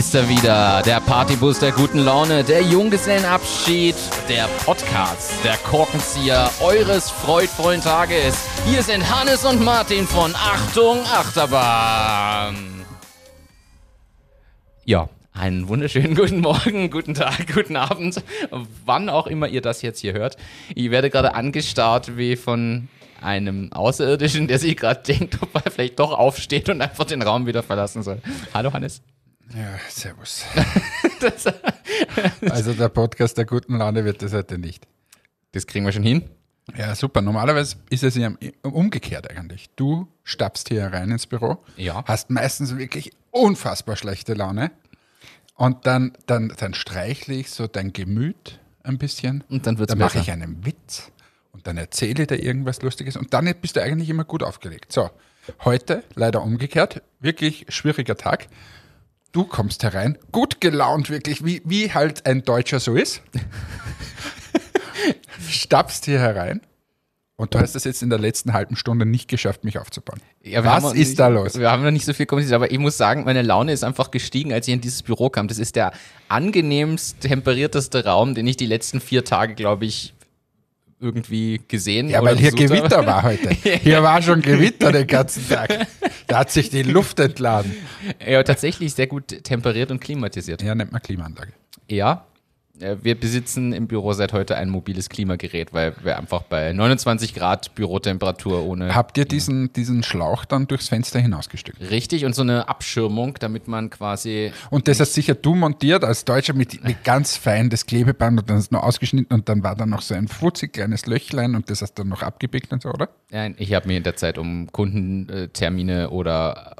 ist er wieder. Der Partybus der guten Laune, der Junggesellenabschied, der Podcast, der Korkenzieher eures freudvollen Tages. Hier sind Hannes und Martin von Achtung Achterbahn. Ja, einen wunderschönen guten Morgen, guten Tag, guten Abend, wann auch immer ihr das jetzt hier hört. Ich werde gerade angestarrt wie von einem Außerirdischen, der sich gerade denkt, ob er vielleicht doch aufsteht und einfach den Raum wieder verlassen soll. Hallo Hannes. Ja, servus. also der Podcast der guten Laune wird das heute nicht. Das kriegen wir schon hin. Ja, super. Normalerweise ist es ja umgekehrt eigentlich. Du stapfst hier rein ins Büro, Ja. hast meistens wirklich unfassbar schlechte Laune und dann, dann, dann streichle ich so dein Gemüt ein bisschen. Und dann wird's Dann mache ich einen Witz und dann erzähle ich dir irgendwas Lustiges und dann bist du eigentlich immer gut aufgelegt. So, heute leider umgekehrt, wirklich schwieriger Tag. Du kommst herein, gut gelaunt wirklich, wie, wie halt ein Deutscher so ist. Stapfst hier herein und du hast es jetzt in der letzten halben Stunde nicht geschafft, mich aufzubauen. Ja, Was ist nicht, da los? Wir haben noch nicht so viel kommuniziert, aber ich muss sagen, meine Laune ist einfach gestiegen, als ich in dieses Büro kam. Das ist der angenehmst temperierteste Raum, den ich die letzten vier Tage, glaube ich, irgendwie gesehen Ja, oder weil hier besucht habe. Gewitter war heute. Hier war schon Gewitter den ganzen Tag. Da hat sich die Luft entladen. Ja, tatsächlich sehr gut temperiert und klimatisiert. Ja, nennt man Klimaanlage. Ja, wir besitzen im Büro seit heute ein mobiles Klimagerät, weil wir einfach bei 29 Grad Bürotemperatur ohne Habt ihr diesen, diesen Schlauch dann durchs Fenster hinausgestückt? richtig und so eine Abschirmung, damit man quasi Und das hast sicher du montiert als Deutscher mit, mit ganz fein das Klebeband und dann du noch ausgeschnitten und dann war da noch so ein futzig kleines Löchlein und das hast du dann noch abgepickt und so, oder? Nein, ich habe mir in der Zeit um Kundentermine oder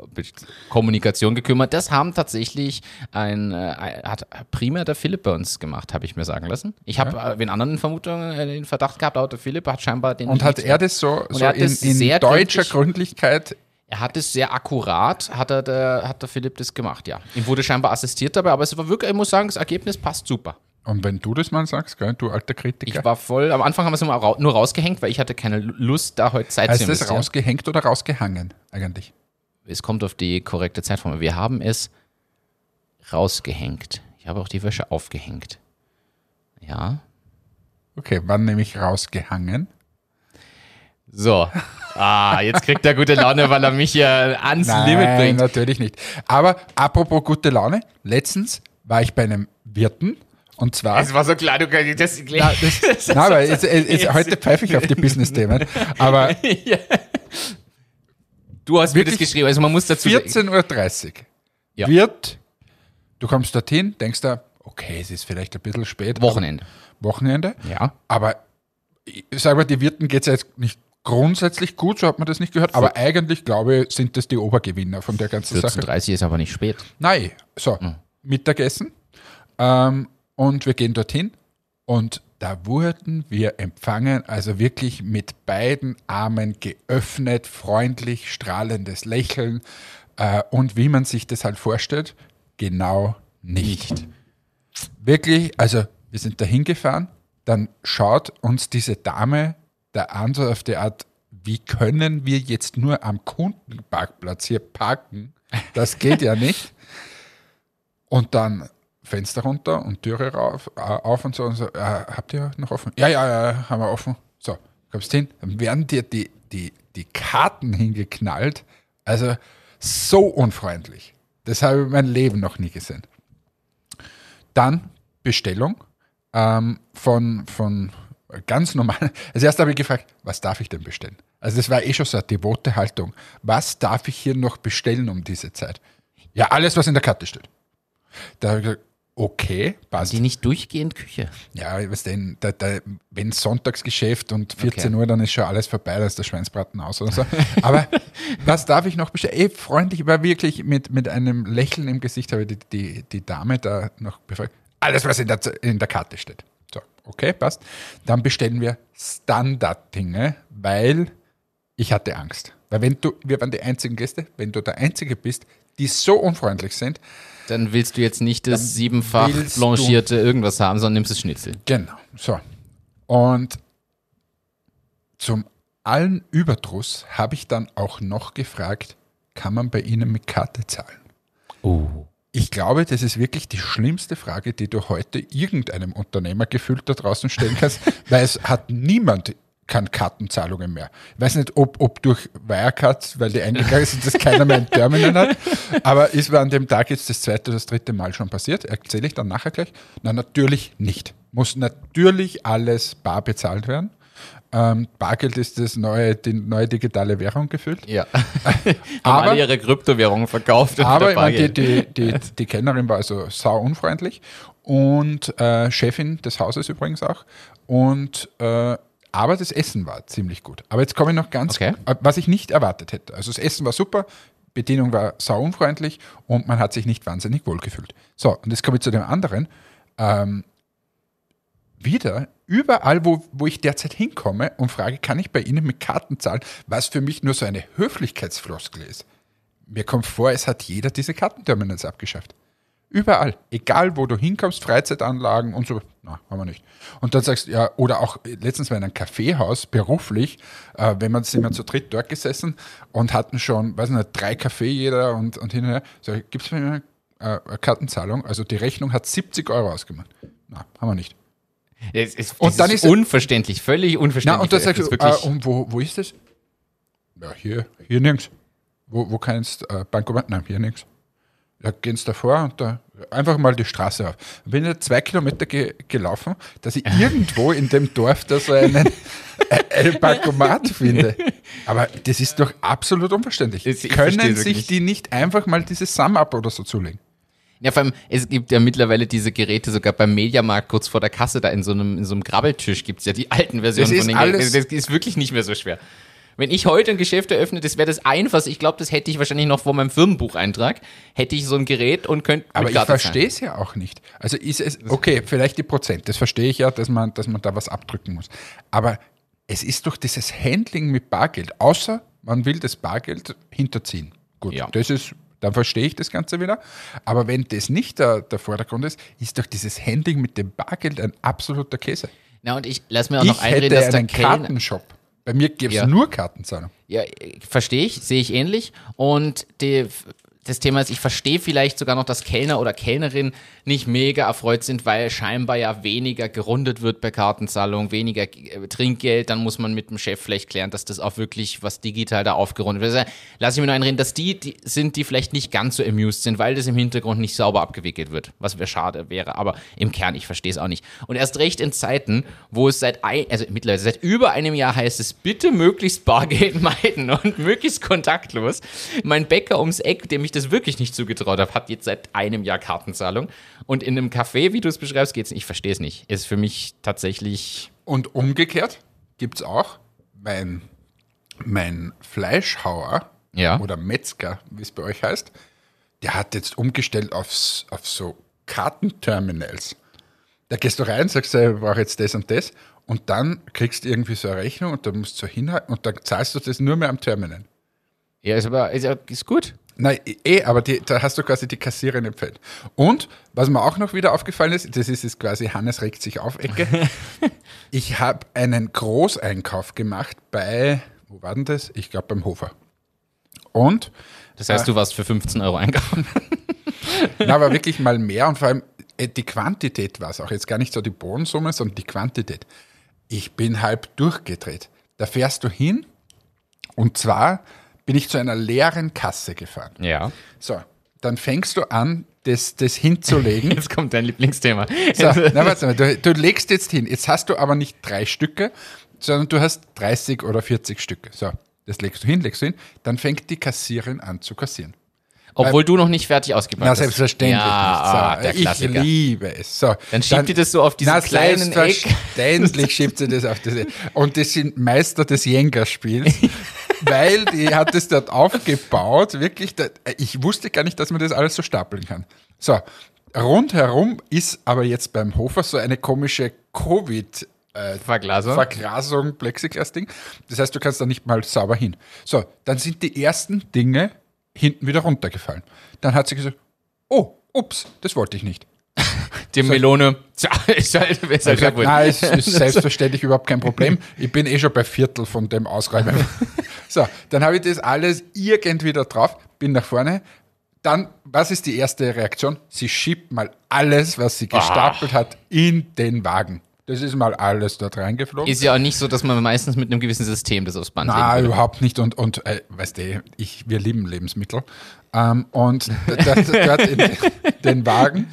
Kommunikation gekümmert. Das haben tatsächlich ein, äh, hat primär der Philipp bei uns gemacht, habe ich mir sagen lassen. Ich habe äh, wen anderen Vermutungen äh, den Verdacht gehabt, aber der Philipp hat scheinbar den. Und hat er das so, so er in, das in sehr deutscher gründlich- Gründlichkeit Er hat es sehr akkurat, hat, er der, hat der Philipp das gemacht, ja. Ihm wurde scheinbar assistiert dabei, aber es war wirklich, ich muss sagen, das Ergebnis passt super. Und wenn du das mal sagst, gell, du alter Kritiker, Ich war voll, am Anfang haben wir es immer nur rausgehängt, weil ich hatte keine Lust, da heute Zeit heißt zu das investieren. rausgehängt oder rausgehangen eigentlich? es kommt auf die korrekte Zeitform. Wir haben es rausgehängt. Ich habe auch die Wäsche aufgehängt. Ja. Okay, wann nämlich rausgehangen? So. Ah, jetzt kriegt er gute Laune, weil er mich ja ans Limit Nein, bringt. natürlich nicht. Aber apropos gute Laune, letztens war ich bei einem Wirten und zwar Es war so klar, du kannst das, Ja, das, nein, aber jetzt, jetzt, jetzt, heute pfeife ich auf die Business-Themen. Aber Du hast mir das geschrieben, also man muss dazu 14.30 Uhr Ja. wird, du kommst dorthin, denkst da, okay, es ist vielleicht ein bisschen spät. Wochenende. Wochenende. Ja. Aber ich sage mal, die Wirten geht es jetzt nicht grundsätzlich gut, so hat man das nicht gehört. Aber eigentlich, glaube ich, sind das die Obergewinner von der ganzen Sache. 14.30 ist aber nicht spät. Nein, so, Mittagessen. Ähm, und wir gehen dorthin und da wurden wir empfangen, also wirklich mit beiden Armen geöffnet, freundlich, strahlendes Lächeln. Äh, und wie man sich das halt vorstellt, genau nicht. Wirklich, also wir sind da hingefahren, dann schaut uns diese Dame da an, so auf die Art, wie können wir jetzt nur am Kundenparkplatz hier parken? Das geht ja nicht. Und dann Fenster runter und Türe rauf, äh, auf und so. Und so äh, habt ihr noch offen? Ja, ja, ja, haben wir offen. So, kommst hin, dann werden dir die, die, die Karten hingeknallt. Also so unfreundlich. Das habe ich in meinem Leben noch nie gesehen. Dann Bestellung ähm, von, von ganz normal. Als erstes habe ich gefragt, was darf ich denn bestellen? Also das war eh schon so eine devote Haltung. Was darf ich hier noch bestellen um diese Zeit? Ja, alles, was in der Karte steht. Da habe ich gesagt, okay, passt. Die nicht durchgehend Küche. Ja, was denn, da, da, wenn Sonntagsgeschäft und 14 Okay. Uhr, dann ist schon alles vorbei, da ist der Schweinsbraten aus oder so. Aber was darf ich noch bestellen? Ey, freundlich, war wirklich mit, mit einem Lächeln im Gesicht, habe ich die, die, die Dame da noch befragt. Alles, was in der, in der Karte steht. So, okay, passt. Dann bestellen wir Standarddinge, weil ich hatte Angst. Weil wenn du, wir waren die einzigen Gäste, wenn du der Einzige bist, die so unfreundlich sind, Dann willst du jetzt nicht das siebenfach blanchierte irgendwas haben, sondern nimmst das Schnitzel. Genau, so. Und zum allen Überdruss habe ich dann auch noch gefragt, kann man bei Ihnen mit Karte zahlen? Oh. Ich glaube, das ist wirklich die schlimmste Frage, die du heute irgendeinem Unternehmer gefühlt da draußen stellen kannst, weil es hat niemand kann Kartenzahlungen mehr. Ich weiß nicht, ob, ob durch Wirecard, weil die eingegangen sind, dass keiner mehr ein Terminal hat, aber ist mir an dem Tag jetzt das zweite oder das dritte Mal schon passiert. Erzähle ich dann nachher gleich. Na, natürlich nicht. Muss natürlich alles bar bezahlt werden. Ähm, Bargeld ist das neue, die neue digitale Währung gefühlt. Ja. Aber- Haben alle ihre Kryptowährungen verkauft. Aber meine, die, die, die, die Kennerin war also sau unfreundlich und äh, Chefin des Hauses übrigens auch. Und äh, aber das Essen war ziemlich gut. Aber jetzt komme ich noch ganz, Okay. äh, was ich nicht erwartet hätte. Also das Essen war super, Bedienung war sau unfreundlich und man hat sich nicht wahnsinnig wohl gefühlt. So, und jetzt komme ich zu dem anderen. Ähm, wieder, überall, wo, wo ich derzeit hinkomme und frage, kann ich bei Ihnen mit Karten zahlen, was für mich nur so eine Höflichkeitsfloskel ist. Mir kommt vor, es hat jeder diese Kartenterminals abgeschafft. Überall. Egal, wo du hinkommst, Freizeitanlagen und so. Na, haben wir nicht. Und dann sagst du, ja, oder auch äh, letztens war in einem Kaffeehaus beruflich, äh, wenn man sind wir zu dritt dort gesessen und hatten schon, weiß nicht, drei Kaffee jeder und, und hin und her. Sag ich, gibt es mir eine, äh, Kartenzahlung? Also die Rechnung hat 70 Euro ausgemacht. Na, haben wir nicht. Es ist, Und dann ist ist- unverständlich, völlig unverständlich. Na, und dann sagst du, äh, und wo, wo ist das? Ja, hier, hier nirgends. Wo, wo kannst äh, Bankomat? Nein, hier nirgends. Ja, gehen Sie davor und da einfach mal die Straße auf. Bin ja zwei Kilometer ge gelaufen, dass ich irgendwo in dem Dorf da so einen, einen Bankomat finde. Aber das ist doch absolut unverständlich. Ich- Können sich wirklich. die nicht einfach mal dieses Sum-Up oder so zulegen? Ja, vor allem, es gibt ja mittlerweile diese Geräte sogar beim Mediamarkt kurz vor der Kasse, da in so einem, in so einem Grabbeltisch gibt's ja die alten Versionen von den alles- Geräten. Das ist wirklich nicht mehr so schwer. Wenn ich heute ein Geschäft eröffne, das wäre das einfachste. Ich glaube, das hätte ich wahrscheinlich noch vor meinem Firmenbucheintrag. Hätte ich so ein Gerät und könnte. Aber ich verstehe es ja auch nicht. Also ist es, okay, vielleicht die Prozent, das verstehe ich ja, dass man, dass man da was abdrücken muss. Aber es ist doch dieses Handling mit Bargeld, außer man will das Bargeld hinterziehen. Gut, Ja. das ist, dann verstehe ich das Ganze wieder. Aber wenn das nicht der, der Vordergrund ist, ist doch dieses Handling mit dem Bargeld ein absoluter Käse. Na, und ich lass mir auch Ich noch einreden, hätte dass der einen Kellner. Kartenshop. Bei mir gäbe es Ja. nur Kartenzahlung. Ja, verstehe ich, sehe ich ähnlich. Und die, das Thema ist, ich verstehe vielleicht sogar noch, dass Kellner oder Kellnerin nicht mega erfreut sind, weil scheinbar ja weniger gerundet wird bei Kartenzahlung, weniger äh, Trinkgeld. Dann muss man mit dem Chef vielleicht klären, dass das auch wirklich was digital da aufgerundet wird. Also, lass ich mir nur einreden, dass die, die sind, die vielleicht nicht ganz so amused sind, weil das im Hintergrund nicht sauber abgewickelt wird, was wäre schade wäre. Aber im Kern, ich verstehe es auch nicht. Und erst recht in Zeiten, wo es seit ein, also mittlerweile seit über einem Jahr heißt es, bitte möglichst Bargeld meiden und möglichst kontaktlos. Mein Bäcker ums Eck, dem ich das wirklich nicht zugetraut habe, hat jetzt seit einem Jahr Kartenzahlung. Und in einem Café, wie du es beschreibst, geht's nicht. Ich verstehe es nicht. Ist für mich tatsächlich. Und umgekehrt gibt es auch mein, mein Fleischhauer Ja. oder Metzger, wie es bei euch heißt, der hat jetzt umgestellt aufs, auf so Kartenterminals. Da gehst du rein, sagst, du, ich brauche jetzt das und das und dann kriegst du irgendwie so eine Rechnung und da musst du hinhalten und dann zahlst du das nur mehr am Terminal. Ja, ist aber ist, ist gut. Nein, eh, aber die, da hast du quasi die Kassiererin im Feld. Und was mir auch noch wieder aufgefallen ist, das ist jetzt quasi Hannes regt sich auf Ecke. ich habe einen Großeinkauf gemacht bei, wo war denn das? Ich glaube beim Hofer. Und, Das heißt, du warst für 15 Euro einkaufen. na, aber wirklich mal mehr und vor allem äh, die Quantität war es auch. Jetzt gar nicht so die Bodensumme, sondern die Quantität. Ich bin halb durchgedreht. Da fährst du hin und zwar bin ich zu einer leeren Kasse gefahren. Ja. So, dann fängst du an, das, das hinzulegen. Jetzt kommt dein Lieblingsthema. So, na, warte mal, du, du legst jetzt hin. Jetzt hast du aber nicht drei Stücke, sondern du hast 30 oder 40 Stücke. So, das legst du hin, legst du hin. Dann fängt die Kassiererin an zu kassieren. Obwohl du noch nicht fertig ausgepackt Na, hast. selbstverständlich ja, ah, nicht. der So, ich Klassiker. liebe es. So, Dann schiebt die das so auf diesen na, kleinen Eck. Selbstverständlich schiebt sie das auf das Eck. Und das sind Meister des Jenga-Spiels, weil die hat es dort aufgebaut. Wirklich, ich wusste gar nicht, dass man das alles so stapeln kann. So, rundherum ist aber jetzt beim Hofer so eine komische Covid- Verglasung. Verglasung, Plexiglas-Ding. Das heißt, du kannst da nicht mal sauber hin. So, dann sind die ersten Dinge hinten wieder runtergefallen. Dann hat sie gesagt, oh, ups, das wollte ich nicht. Die Melone. Tja, ist halt, ist Ich halt gesagt, kaputt. nein, es ist selbstverständlich überhaupt kein Problem. Ich bin eh schon bei Viertel von dem Ausräumen. So, dann habe ich das alles irgendwie da drauf, bin nach vorne. dann, was ist die erste Reaktion? Sie schiebt mal alles, was sie gestapelt hat, in den Wagen. Das ist mal alles dort reingeflogen. Ist ja auch nicht so, dass man meistens mit einem gewissen System das aufs Band legen Nein, überhaupt nicht. Und, und äh, weißt du, ich, wir lieben Lebensmittel. Ähm, und dort in den Wagen.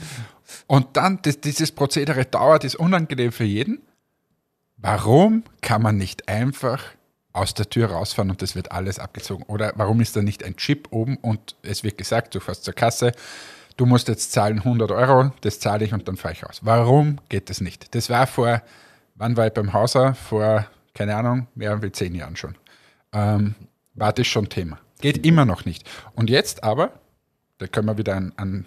Und dann, das, dieses Prozedere dauert, ist unangenehm für jeden. Warum kann man nicht einfach aus der Tür rausfahren und das wird alles abgezogen? Oder warum ist da nicht ein Chip oben und es wird gesagt, du fährst zur Kasse, du musst jetzt zahlen 100 Euro, das zahle ich und dann fahre ich raus. Warum geht das nicht? Das war vor, wann war ich beim Hauser? Vor, keine Ahnung, mehr als zehn Jahren schon. Ähm, war das schon Thema. Geht immer noch nicht. Und jetzt aber, da können wir wieder an, an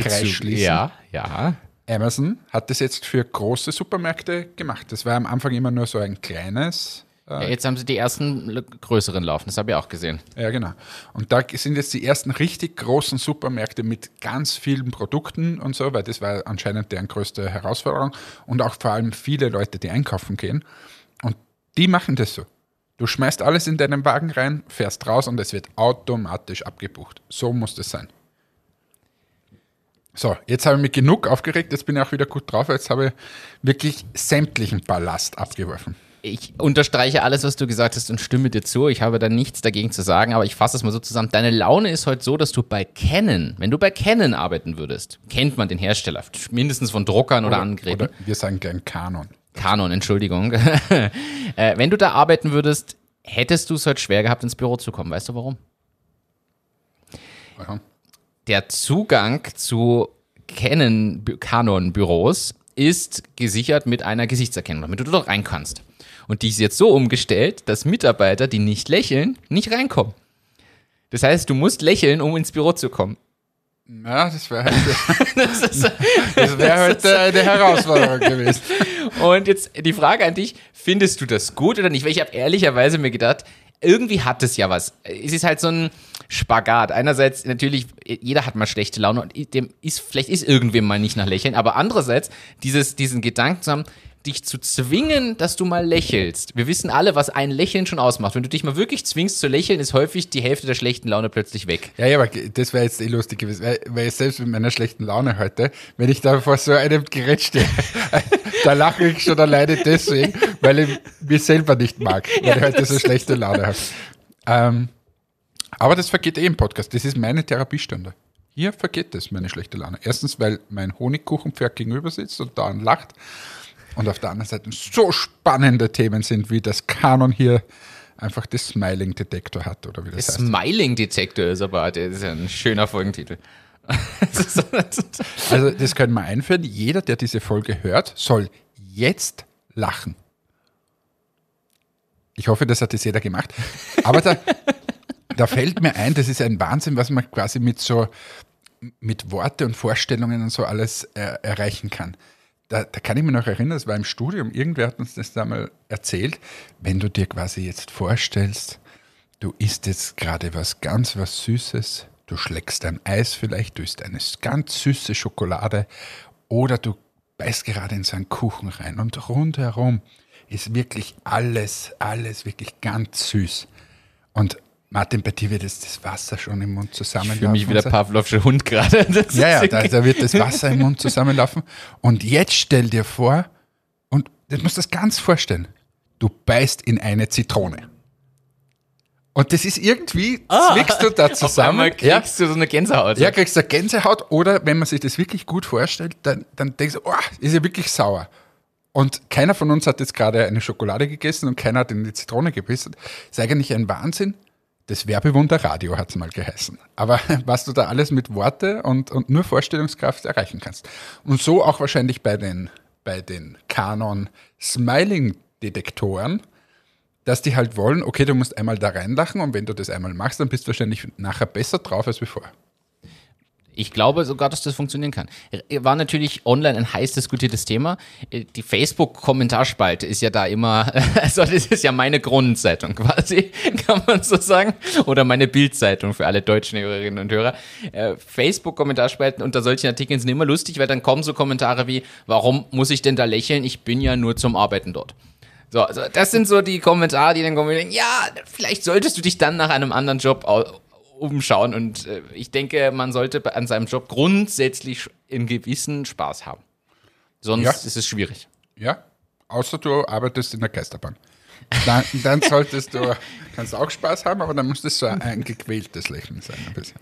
Kreis schließen. Ja, ja. Amazon hat das jetzt für große Supermärkte gemacht. Das war am Anfang immer nur so ein kleines. ja. Jetzt haben sie die ersten größeren laufen, das habe ich auch gesehen. Ja, genau. Und da sind jetzt die ersten richtig großen Supermärkte mit ganz vielen Produkten und so, weil das war anscheinend deren größte Herausforderung. Und auch vor allem viele Leute, die einkaufen gehen. Und die machen das so. Du schmeißt alles in deinen Wagen rein, fährst raus und es wird automatisch abgebucht. So muss das sein. So, jetzt habe ich mich genug aufgeregt, jetzt bin ich auch wieder gut drauf. Jetzt habe ich wirklich sämtlichen Ballast abgeworfen. Ich unterstreiche alles, was du gesagt hast und stimme dir zu. Ich habe da nichts dagegen zu sagen, aber ich fasse es mal so zusammen. Deine Laune ist heute so, dass du bei Canon, wenn du bei Canon arbeiten würdest, kennt man den Hersteller, mindestens von Druckern oder, anderen Geräten. Oder wir sagen gern Kanon. Canon, Entschuldigung. äh, wenn du da arbeiten würdest, hättest du es heute schwer gehabt, ins Büro zu kommen. Weißt du warum? Warum? Der Zugang zu Canon, Canon-Büros ist gesichert mit einer Gesichtserkennung, damit du dort rein kannst. Und die ist jetzt so umgestellt, dass Mitarbeiter, die nicht lächeln, nicht reinkommen. Das heißt, du musst lächeln, um ins Büro zu kommen. Ja, das wäre halt, das wär halt äh, eine Herausforderung gewesen. Und jetzt die Frage an dich, findest du das gut oder nicht? Weil ich habe ehrlicherweise mir gedacht, irgendwie hat es ja was. Es ist halt so ein Spagat. Einerseits natürlich, jeder hat mal schlechte Laune und dem ist, vielleicht ist irgendwem mal nicht nach Lächeln, aber andererseits dieses, diesen Gedanken zu haben, dich zu zwingen, dass du mal lächelst. Wir wissen alle, was ein Lächeln schon ausmacht. Wenn du dich mal wirklich zwingst zu lächeln, ist häufig die Hälfte der schlechten Laune plötzlich weg. Ja, ja, aber das wäre jetzt eh lustig gewesen, weil, weil ich selbst mit meiner schlechten Laune heute, wenn ich da vor so einem Gerät stehe, da lache ich schon alleine deswegen, weil ich mich selber nicht mag, weil ich heute so schlechte Laune habe. Ähm, aber das vergeht eh im Podcast. Das ist meine Therapiestunde. Hier vergeht das, meine schlechte Laune. Erstens, weil mein Honigkuchenpferd gegenüber sitzt und da lacht. Und auf der anderen Seite so spannende Themen sind, wie das Kanon hier einfach das Smiling-Detektor hat, oder wie das heißt. Smiling-Detektor ist aber das ist ein schöner Folgentitel. Also das können wir einführen. Jeder, der diese Folge hört, soll jetzt lachen. Ich hoffe, das hat jetzt jeder gemacht. Aber da, da fällt mir ein, das ist ein Wahnsinn, was man quasi mit so mit Worte und Vorstellungen und so alles äh, erreichen kann. Da, da kann ich mich noch erinnern, das war im Studium, irgendwer hat uns das da mal erzählt, wenn du dir quasi jetzt vorstellst, du isst jetzt gerade was ganz was Süßes, du schlägst ein Eis vielleicht, du isst eine ganz süße Schokolade oder du beißt gerade in so einen Kuchen rein und rundherum ist wirklich alles, alles wirklich ganz süß. Und Martin, bei dir wird jetzt das Wasser schon im Mund zusammenlaufen. Fühle mich wie der. Pavlovsche Hund gerade. Das Ja, ja, da, da wird das Wasser im Mund zusammenlaufen. Und jetzt stell dir vor, und du musst das ganz vorstellen, du beißt in eine Zitrone. Und das ist irgendwie, zwickst du da zusammen. kriegst du so eine Gänsehaut. Ja, kriegst du Gänsehaut oder wenn man sich das wirklich gut vorstellt, dann, dann denkst du, oh, ist ja wirklich sauer. Und keiner von uns hat jetzt gerade eine Schokolade gegessen und keiner hat in die Zitrone gebissen. ist eigentlich ein Wahnsinn. Das Werbewunder Radio hat es mal geheißen. Aber was du da alles mit Worte und, und nur Vorstellungskraft erreichen kannst. Und so auch wahrscheinlich bei den, bei den Canon Smiling-Detektoren, dass die halt wollen, okay, du musst einmal da reinlachen und wenn du das einmal machst, dann bist du wahrscheinlich nachher besser drauf als bevor. Ich glaube sogar, dass das funktionieren kann. War natürlich online ein heiß diskutiertes Thema. Die Facebook-Kommentarspalte ist ja da immer, also das ist ja meine Grundzeitung quasi, kann man so sagen. Oder meine Bildzeitung für alle deutschen Hörerinnen und Hörer. Äh, Facebook-Kommentarspalten unter solchen Artikeln sind immer lustig, weil dann kommen so Kommentare wie, warum muss ich denn da lächeln? Ich bin ja nur zum Arbeiten dort. So, also das sind so die Kommentare, die dann kommen, ja, vielleicht solltest du dich dann nach einem anderen Job umschauen. Und äh, ich denke, man sollte an seinem Job grundsätzlich einen gewissen Spaß haben. Sonst Ja. ist es schwierig. Ja, außer du arbeitest in der Geisterbahn. Dann, dann solltest du, kannst auch Spaß haben, aber dann muss das so ein gequältes Lächeln sein, ein bisschen.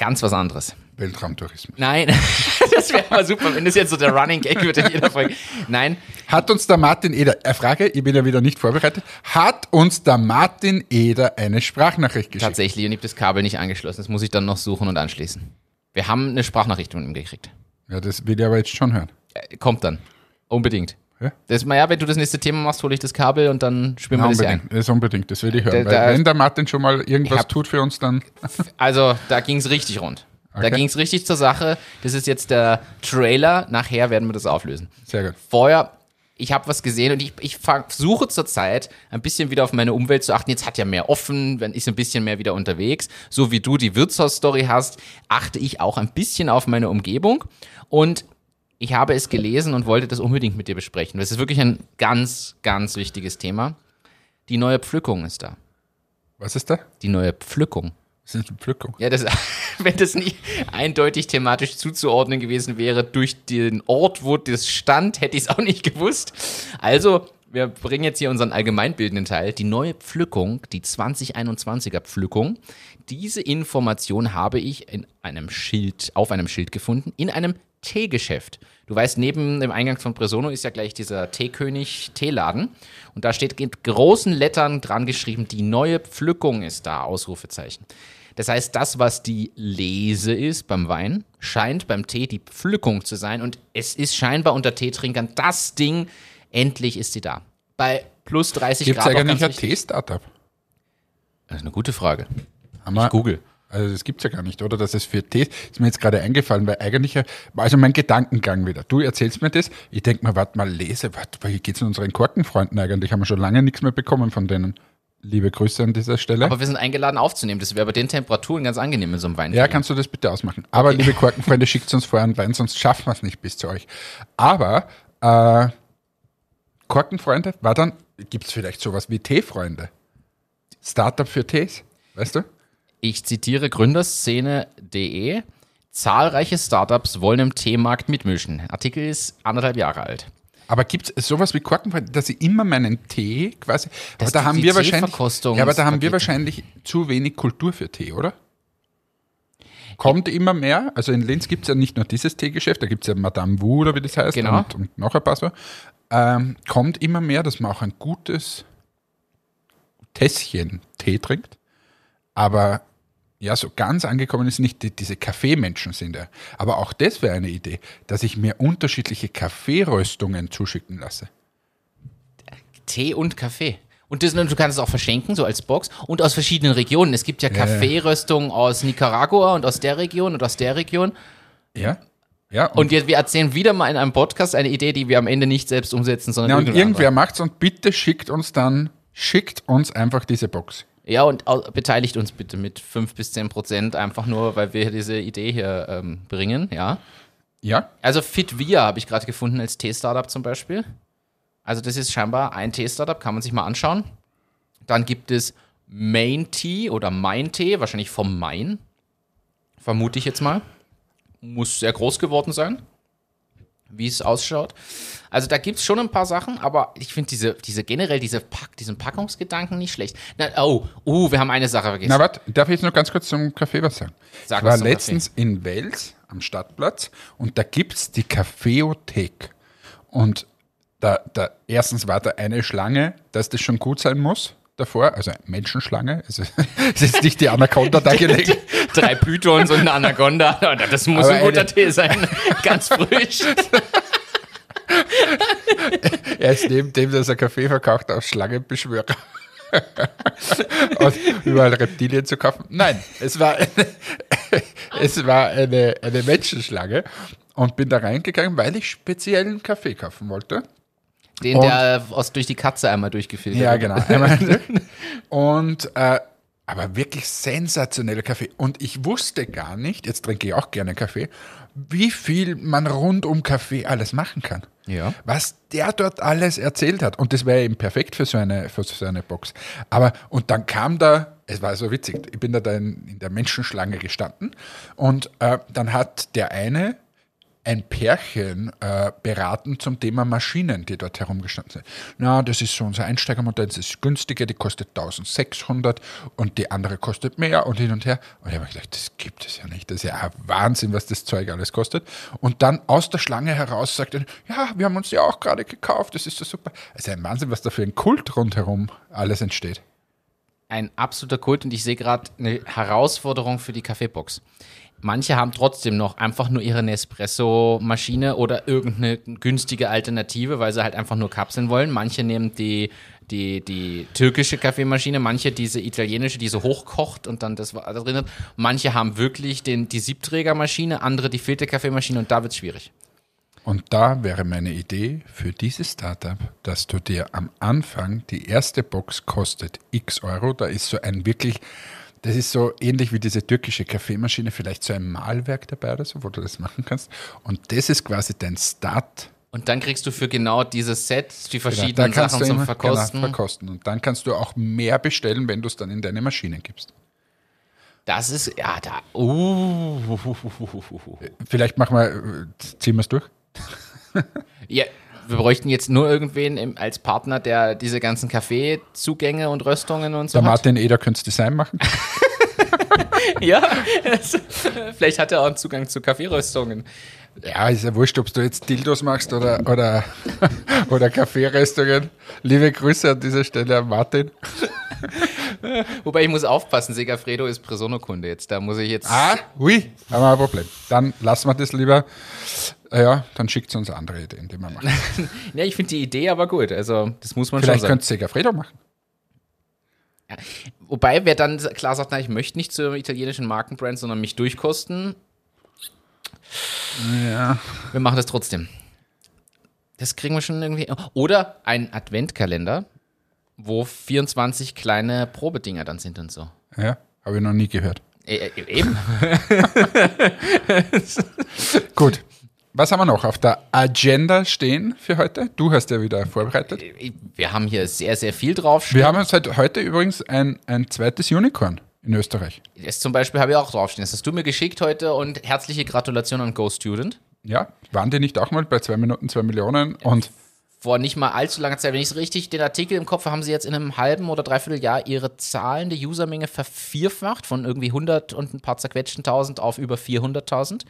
Ganz was anderes. Weltraumtourismus. Nein, das wäre mal super, wenn das jetzt so der Running Gag wird in jeder Folge. Nein, Hat uns der Martin Eder, äh, Frage, ich bin ja wieder nicht vorbereitet, hat uns der Martin Eder eine Sprachnachricht geschickt? tatsächlich. Und ich habe das Kabel nicht angeschlossen. Das muss ich dann noch suchen und anschließen. Wir haben eine Sprachnachricht von ihm gekriegt. Ja, das will ich aber jetzt schon hören. Äh, kommt dann. Unbedingt. Ja? Das, ja, wenn du das nächste Thema machst, hole ich das Kabel und dann spielen wir das ein. das ist unbedingt, das will ich hören. Da- da- wenn der Martin schon mal irgendwas hab- tut für uns, dann Also, da ging es richtig rund. Da Okay. ging es richtig zur Sache. Das ist jetzt der Trailer. Nachher werden wir das auflösen. sehr gut. Vorher, ich habe was gesehen und ich, ich versuche zurzeit ein bisschen wieder auf meine Umwelt zu achten. Jetzt hat ja mehr offen, wenn ich ein bisschen mehr wieder unterwegs. So wie du die Wirtshausstory hast, achte ich auch ein bisschen auf meine Umgebung. Und ich habe es gelesen und wollte das unbedingt mit dir besprechen. Das ist wirklich ein ganz, ganz wichtiges Thema. Die neue Pflückung ist da. Was ist da? Die neue Pflückung. Das ist eine Pflückung. Ja, das, wenn das nicht eindeutig thematisch zuzuordnen gewesen wäre durch den Ort, wo das stand, hätte ich es auch nicht gewusst. Also, wir bringen jetzt hier unseren allgemeinbildenden Teil. Die neue Pflückung, die 2021er Pflückung. Diese Information habe ich in einem Schild, auf einem Schild gefunden, in einem Teegeschäft. Du weißt, neben dem Eingang von Presono ist ja gleich dieser Teekönig Teeladen. Und da steht mit großen Lettern dran geschrieben, die neue Pflückung ist da, Ausrufezeichen. Das heißt, das, was die Lese ist beim Wein, scheint beim Tee die Pflückung zu sein. Und es ist scheinbar unter Teetrinkern das Ding, endlich ist sie da. Bei plus 30 Gibt es Grad. auch eigentlich ein. Tee-Startup? Das ist eine gute Frage. Haben wir- Google. Also das gibt's ja gar nicht, oder? Dass es für Tees, ist mir jetzt gerade eingefallen, weil eigentlich, ja- also mein Gedankengang wieder. Du erzählst mir das, ich denke mir, warte mal, lese, warte, wie geht's unseren Korkenfreunden eigentlich? Haben wir schon lange nichts mehr bekommen von denen. Liebe Grüße an dieser Stelle. Aber wir sind eingeladen aufzunehmen. Das wäre bei den Temperaturen ganz angenehm in so einem Wein. ja, kannst du das bitte ausmachen. Aber liebe Korkenfreunde, schickt uns vorher einen Wein, sonst schaffen wir es nicht bis zu euch. Aber äh, Korkenfreunde, war dann, gibt's vielleicht sowas wie Teefreunde? Startup für Tees, weißt du? Ich zitiere gründerszene.de. Zahlreiche Startups wollen im Teemarkt mitmischen. Artikel ist anderthalb Jahre alt. Aber gibt es sowas wie Korkenfreunde, dass ich immer meinen Tee quasi. Aber Das da gibt haben wir wahrscheinlich. Ja, aber da haben wir wahrscheinlich zu wenig Kultur für Tee, oder? Kommt immer mehr. Also in Linz gibt es ja nicht nur dieses Teegeschäft, da gibt es ja Madame Wu oder wie das heißt Genau. und, und noch ein paar so. Ähm, kommt immer mehr, dass man auch ein gutes Tässchen Tee trinkt. Aber ja, so ganz angekommen ist nicht, die, diese Kaffeemenschen sind ja. Aber auch das wäre eine Idee, dass ich mir unterschiedliche Kaffeeröstungen zuschicken lasse. Tee und Kaffee. Und das, du kannst es auch verschenken, so als Box. Und aus verschiedenen Regionen. Es gibt ja ja. Kaffeeröstungen aus Nicaragua und aus der Region und aus der Region. Ja? Ja, und, Und wir, wir erzählen wieder mal in einem Podcast eine Idee, die wir am Ende nicht selbst umsetzen, sondern ja, und irgendwer anderer. macht's und bitte schickt uns dann, schickt uns einfach diese Box. Ja, und beteiligt uns bitte mit 5 bis 10 Prozent, einfach nur, weil wir diese Idee hier ähm, bringen, ja. Ja? Also FitVia habe ich gerade gefunden als Tee-Startup zum Beispiel. Also das ist scheinbar ein Tee-Startup, kann man sich mal anschauen. Dann gibt es Main Tea oder Main Tee, wahrscheinlich vom Main. Vermute ich jetzt mal. Muss sehr groß geworden sein, wie es ausschaut. Also da gibt es schon ein paar Sachen, aber ich finde diese, diese generell diese Pack, diesen Packungsgedanken nicht schlecht. Na, oh, uh, wir haben eine Sache vergessen. Na, warte, darf ich jetzt noch ganz kurz zum Kaffee was sagen? Sag ich war letztens in Wels am Stadtplatz und da gibt's die Kaffeothek. Und da, da, erstens war da eine Schlange, dass das schon gut sein muss davor, also Menschenschlange. Es ist, es ist nicht die Anaconda da gelegen. Drei Pythons und eine Anaconda. Das muss Aber ein guter Tee sein. Ganz frisch. Er ist neben dem, dass er Kaffee verkauft, auch Schlangenbeschwörer. und überall Reptilien zu kaufen. Nein, es war eine, es war eine, eine Menschenschlange und bin da reingegangen, weil ich speziellen Kaffee kaufen wollte. Den, der aus, durch die Katze einmal durchgefiltert Ja, wird. genau. Und äh, aber wirklich sensationeller Kaffee. Und ich wusste gar nicht, jetzt trinke ich auch gerne Kaffee, wie viel man rund um Kaffee alles machen kann. Ja. Was der dort alles erzählt hat. Und das wäre eben perfekt für so, eine, für so eine Box. Aber, und dann kam da, es war so witzig, ich bin da, da in, in der Menschenschlange gestanden und äh, dann hat der eine ein Pärchen äh, beraten zum Thema Maschinen, die dort herumgestanden sind. Na, das ist so unser Einsteigermodell, das ist günstiger, die kostet 1600 und die andere kostet mehr und hin und her. Und ich habe mir gedacht, das gibt es ja nicht. Das ist ja Wahnsinn, was das Zeug alles kostet. Und dann aus der Schlange heraus sagt er, ja, wir haben uns ja auch gerade gekauft, das ist so super. Es ist ein Wahnsinn, was da für ein Kult rundherum alles entsteht. Ein absoluter Kult und ich sehe gerade eine Herausforderung für die Kaffeebox. Manche haben trotzdem noch einfach nur ihre Nespresso-Maschine oder irgendeine günstige Alternative, weil sie halt einfach nur Kapseln wollen. Manche nehmen die, die, die türkische Kaffeemaschine, manche diese italienische, die so hochkocht und dann das da drin hat. Manche haben wirklich den, die Siebträgermaschine, andere die Filterkaffeemaschine und da wird es schwierig. Und da wäre meine Idee für dieses Startup, dass du dir am Anfang die erste Box kostet x Euro. Da ist so ein wirklich, das ist so ähnlich wie diese türkische Kaffeemaschine, vielleicht so ein Malwerk dabei oder so, wo du das machen kannst. Und das ist quasi dein Start. Und dann kriegst du für genau dieses Set die Genau, verschiedenen kannst Sachen zum immer- Verkosten. Genau, verkosten. Und dann kannst du auch mehr bestellen, wenn du es dann in deine Maschine gibst. Das ist, ja, da, uh. Vielleicht machen wir, äh, ziehen wir es durch. Ja, wir bräuchten jetzt nur irgendwen im, als Partner, der diese ganzen Kaffeezugänge und Röstungen und so Der hat. Martin Eder könnte das Design machen. Ja, also, vielleicht hat er auch einen Zugang zu Kaffeeröstungen. Ja, ist ja wurscht, ob du jetzt Dildos machst oder, oder, oder Kaffeeröstungen. Liebe Grüße an dieser Stelle an Martin. Wobei ich muss aufpassen, Segafredo ist Presono-Kunde jetzt. Da muss ich jetzt. Ah, ui, haben wir ein Problem. Dann lassen wir das lieber. Ja, dann schickt uns andere Ideen, die wir machen. Ja, ich finde die Idee aber gut. Also, das muss man Vielleicht schon sagen. könnte Segafredo machen. Wobei, wer dann klar sagt, na, ich möchte nicht zur italienischen Markenbrand, sondern mich durchkosten, Ja. wir machen das trotzdem. Das kriegen wir schon irgendwie. Oder ein Adventkalender, wo 24 kleine Probedinger dann sind und so. Ja, habe ich noch nie gehört. E e- eben. Gut. Was haben wir noch auf der Agenda stehen für heute? Du hast ja wieder vorbereitet. Wir haben hier sehr, sehr viel drauf. Wir haben seit heute übrigens ein, ein zweites Unicorn in Österreich. Das zum Beispiel habe ich auch draufstehen. Das hast du mir geschickt heute und herzliche Gratulation an Go Student. Ja, waren die nicht auch mal bei zwei Minuten zwei Millionen? Und Vor nicht mal allzu langer Zeit, wenn ich es richtig den Artikel im Kopf habe, haben sie jetzt in einem halben oder dreiviertel Jahr ihre zahlende Usermenge vervierfacht von irgendwie 100 und ein paar zerquetschten tausend auf über 400.000.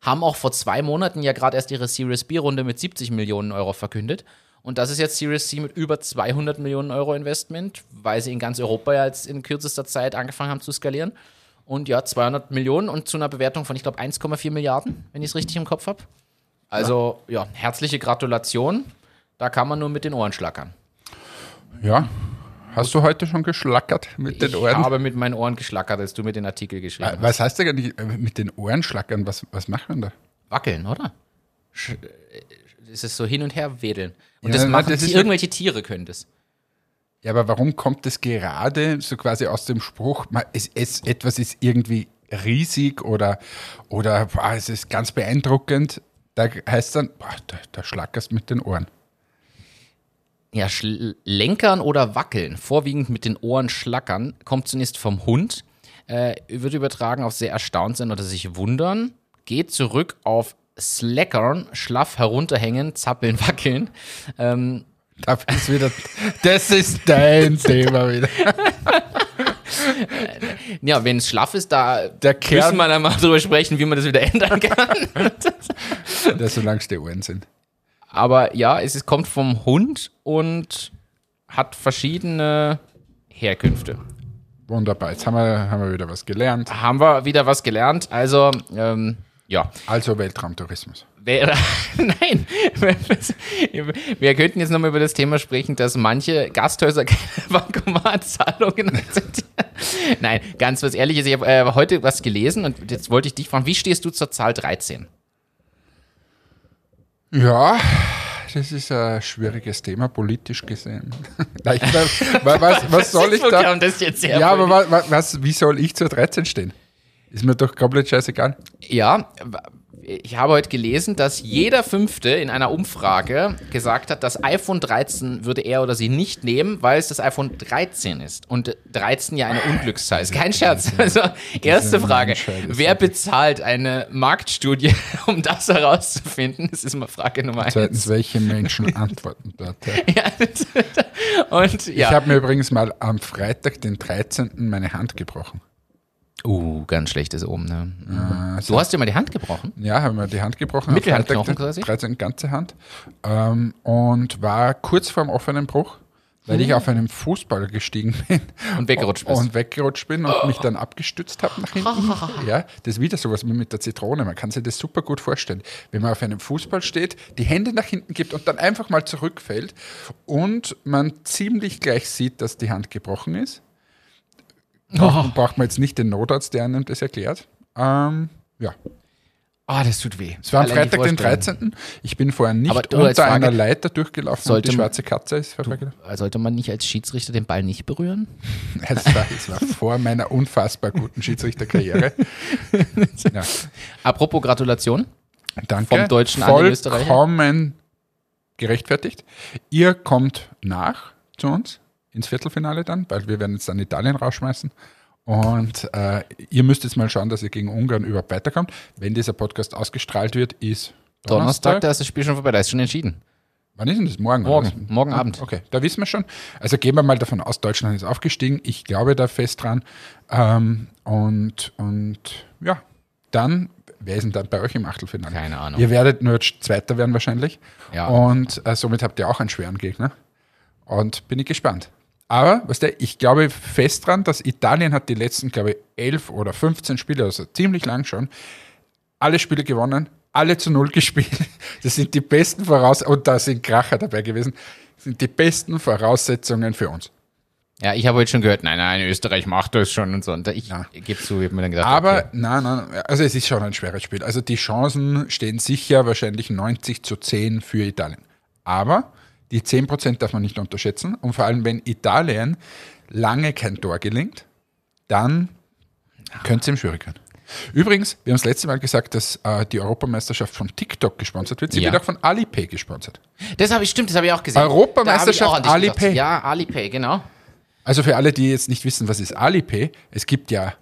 Haben auch vor zwei Monaten ja gerade erst ihre Series B-Runde mit 70 Millionen Euro verkündet. Und das ist jetzt Series C mit über 200 Millionen Euro Investment, weil sie in ganz Europa ja jetzt in kürzester Zeit angefangen haben zu skalieren. Und ja, 200 Millionen und zu einer Bewertung von, ich glaube, 1,4 Milliarden, wenn ich es richtig im Kopf habe. Also, ja, herzliche Gratulation. Da kann man nur mit den Ohren schlackern. ja, hast du heute schon geschlackert mit den ich Ohren? habe mit meinen Ohren geschlackert, als du mir den Artikel geschrieben hast. Was heißt eigentlich äh, mit den Ohren schlackern? Was, was macht man da? Wackeln, oder? Sch äh, es ist so hin und her wedeln. Und Ja, das machen das irgendwelche Tiere können das. Ja, aber warum kommt das gerade so quasi aus dem Spruch, es, es, etwas ist irgendwie riesig oder, oder boah, es ist ganz beeindruckend? Da heißt dann, boah, da, da schlackerst mit den Ohren. Ja, Lenkern oder wackeln, vorwiegend mit den Ohren schlackern, kommt zunächst vom Hund, äh, wird übertragen auf sehr erstaunt sein oder sich wundern, geht zurück auf Slackern, schlaff herunterhängen, zappeln, wackeln. Ähm, Da ist wieder, das ist dein Thema wieder. ja, wenn es schlaff ist, da Der Kern- müssen wir dann mal drüber sprechen, wie man das wieder ändern kann. Ja, solange es die Ohren sind. Aber ja, es ist, kommt vom Hund und hat verschiedene Herkünfte. Wunderbar, jetzt haben wir, haben wir wieder was gelernt. Haben wir wieder was gelernt. Also, ähm, ja. Also Weltraumtourismus. Nein, wir könnten jetzt nochmal über das Thema sprechen, dass manche Gasthäuser keine Bankomatzahlungen akzeptieren. Nein, ganz was Ehrliches. Ich habe äh, heute was gelesen und jetzt wollte ich dich fragen, wie stehst du zur Zahl 13? Ja, das ist ein schwieriges Thema, politisch gesehen. Nein, was, was, was soll ich da? Das jetzt her Ja, aber was, was, wie soll ich zur 13 stehen? Ist mir doch komplett scheißegal. Ja, ich habe heute gelesen, dass jeder Fünfte in einer Umfrage gesagt hat, das iPhone 13 würde er oder sie nicht nehmen, weil es das iPhone 13 ist. Und 13 ja eine Unglückszahl ist. Kein Scherz. Also, erste Frage. Wer bezahlt eine Marktstudie, um das herauszufinden? Das ist mal Frage Nummer eins. Zweitens, welche Menschen antworten dort? Ja, und Ich ja. habe mir übrigens mal am Freitag, den 13. meine Hand gebrochen. Uh, ganz schlechtes oben, ne? Du hast dir mal die Hand gebrochen? Ja, habe mir die Hand gebrochen. Mittelhandknochen quasi? 13 ganze Hand. Ähm, und war kurz vor dem offenen Bruch, weil ich auf einen Fußball gestiegen bin. Mhm. Und weggerutscht bist. Und weggerutscht bin und mich dann abgestützt habe nach hinten. ja, das ist wieder sowas wie mit der Zitrone. Man kann sich das super gut vorstellen. Wenn man auf einem Fußball steht, die Hände nach hinten gibt und dann einfach mal zurückfällt und man ziemlich gleich sieht, dass die Hand gebrochen ist. Braucht, braucht man jetzt nicht den Notarzt, der einem das erklärt. Ähm, ja. Ah, das tut weh. Es war am Freitag, den Vorstellung. 13. Ich bin vorher nicht unter Frage- einer Leiter durchgelaufen Sollte die man- schwarze Katze ist vorbeigelaufen. Sollte man nicht als Schiedsrichter den Ball nicht berühren? Es war, es war vor meiner unfassbar guten Schiedsrichterkarriere. ja, Apropos Gratulation. danke. Vom Deutschen an den? Vollkommen gerechtfertigt. Ihr kommt nach zu uns ins Viertelfinale dann, weil wir werden jetzt dann Italien rausschmeißen. Und äh, ihr müsst jetzt mal schauen, dass ihr gegen Ungarn überhaupt weiterkommt. Wenn dieser Podcast ausgestrahlt wird, ist Donnerstag, Donnerstag. da ist das Spiel schon vorbei, da ist schon entschieden. Wann ist denn das? Morgen? Morgen, was? morgen Abend. Okay, da wissen wir schon. Also gehen wir mal davon aus, Deutschland ist aufgestiegen. Ich glaube da fest dran. Ähm, und, und ja, dann, wer ist denn dann bei euch im Achtelfinale? Keine Ahnung. Ihr werdet nur Zweiter werden wahrscheinlich. Ja. Und äh, somit habt ihr auch einen schweren Gegner. Und bin ich gespannt. Aber, weißt du, ich glaube fest dran, dass Italien hat die letzten, glaube ich, elf oder 15 Spiele, also ziemlich lang schon, alle Spiele gewonnen, alle zu Null gespielt. Das sind die besten Voraussetzungen, und da sind Kracher dabei gewesen, das sind die besten Voraussetzungen für uns. Ja, ich habe heute schon gehört, nein, nein, Österreich macht das schon und so. Und ich Ja. gebe zu, ich habe mir dann gedacht, Aber okay. nein, nein, also es ist schon ein schweres Spiel. Also die Chancen stehen sicher wahrscheinlich 90 zu 10 für Italien. Aber die 10% darf man nicht unterschätzen. Und vor allem, wenn Italien lange kein Tor gelingt, dann könnte es ihm schwierig werden. Übrigens, wir haben das letzte Mal gesagt, dass äh, die Europameisterschaft von TikTok gesponsert wird. Sie Ja. wird auch von Alipay gesponsert. das habe ich, stimmt, das habe ich auch gesehen. Europameisterschaft Alipay. gedacht. Ja, Alipay, genau. Also für alle, die jetzt nicht wissen, was ist Alipay, es gibt ja,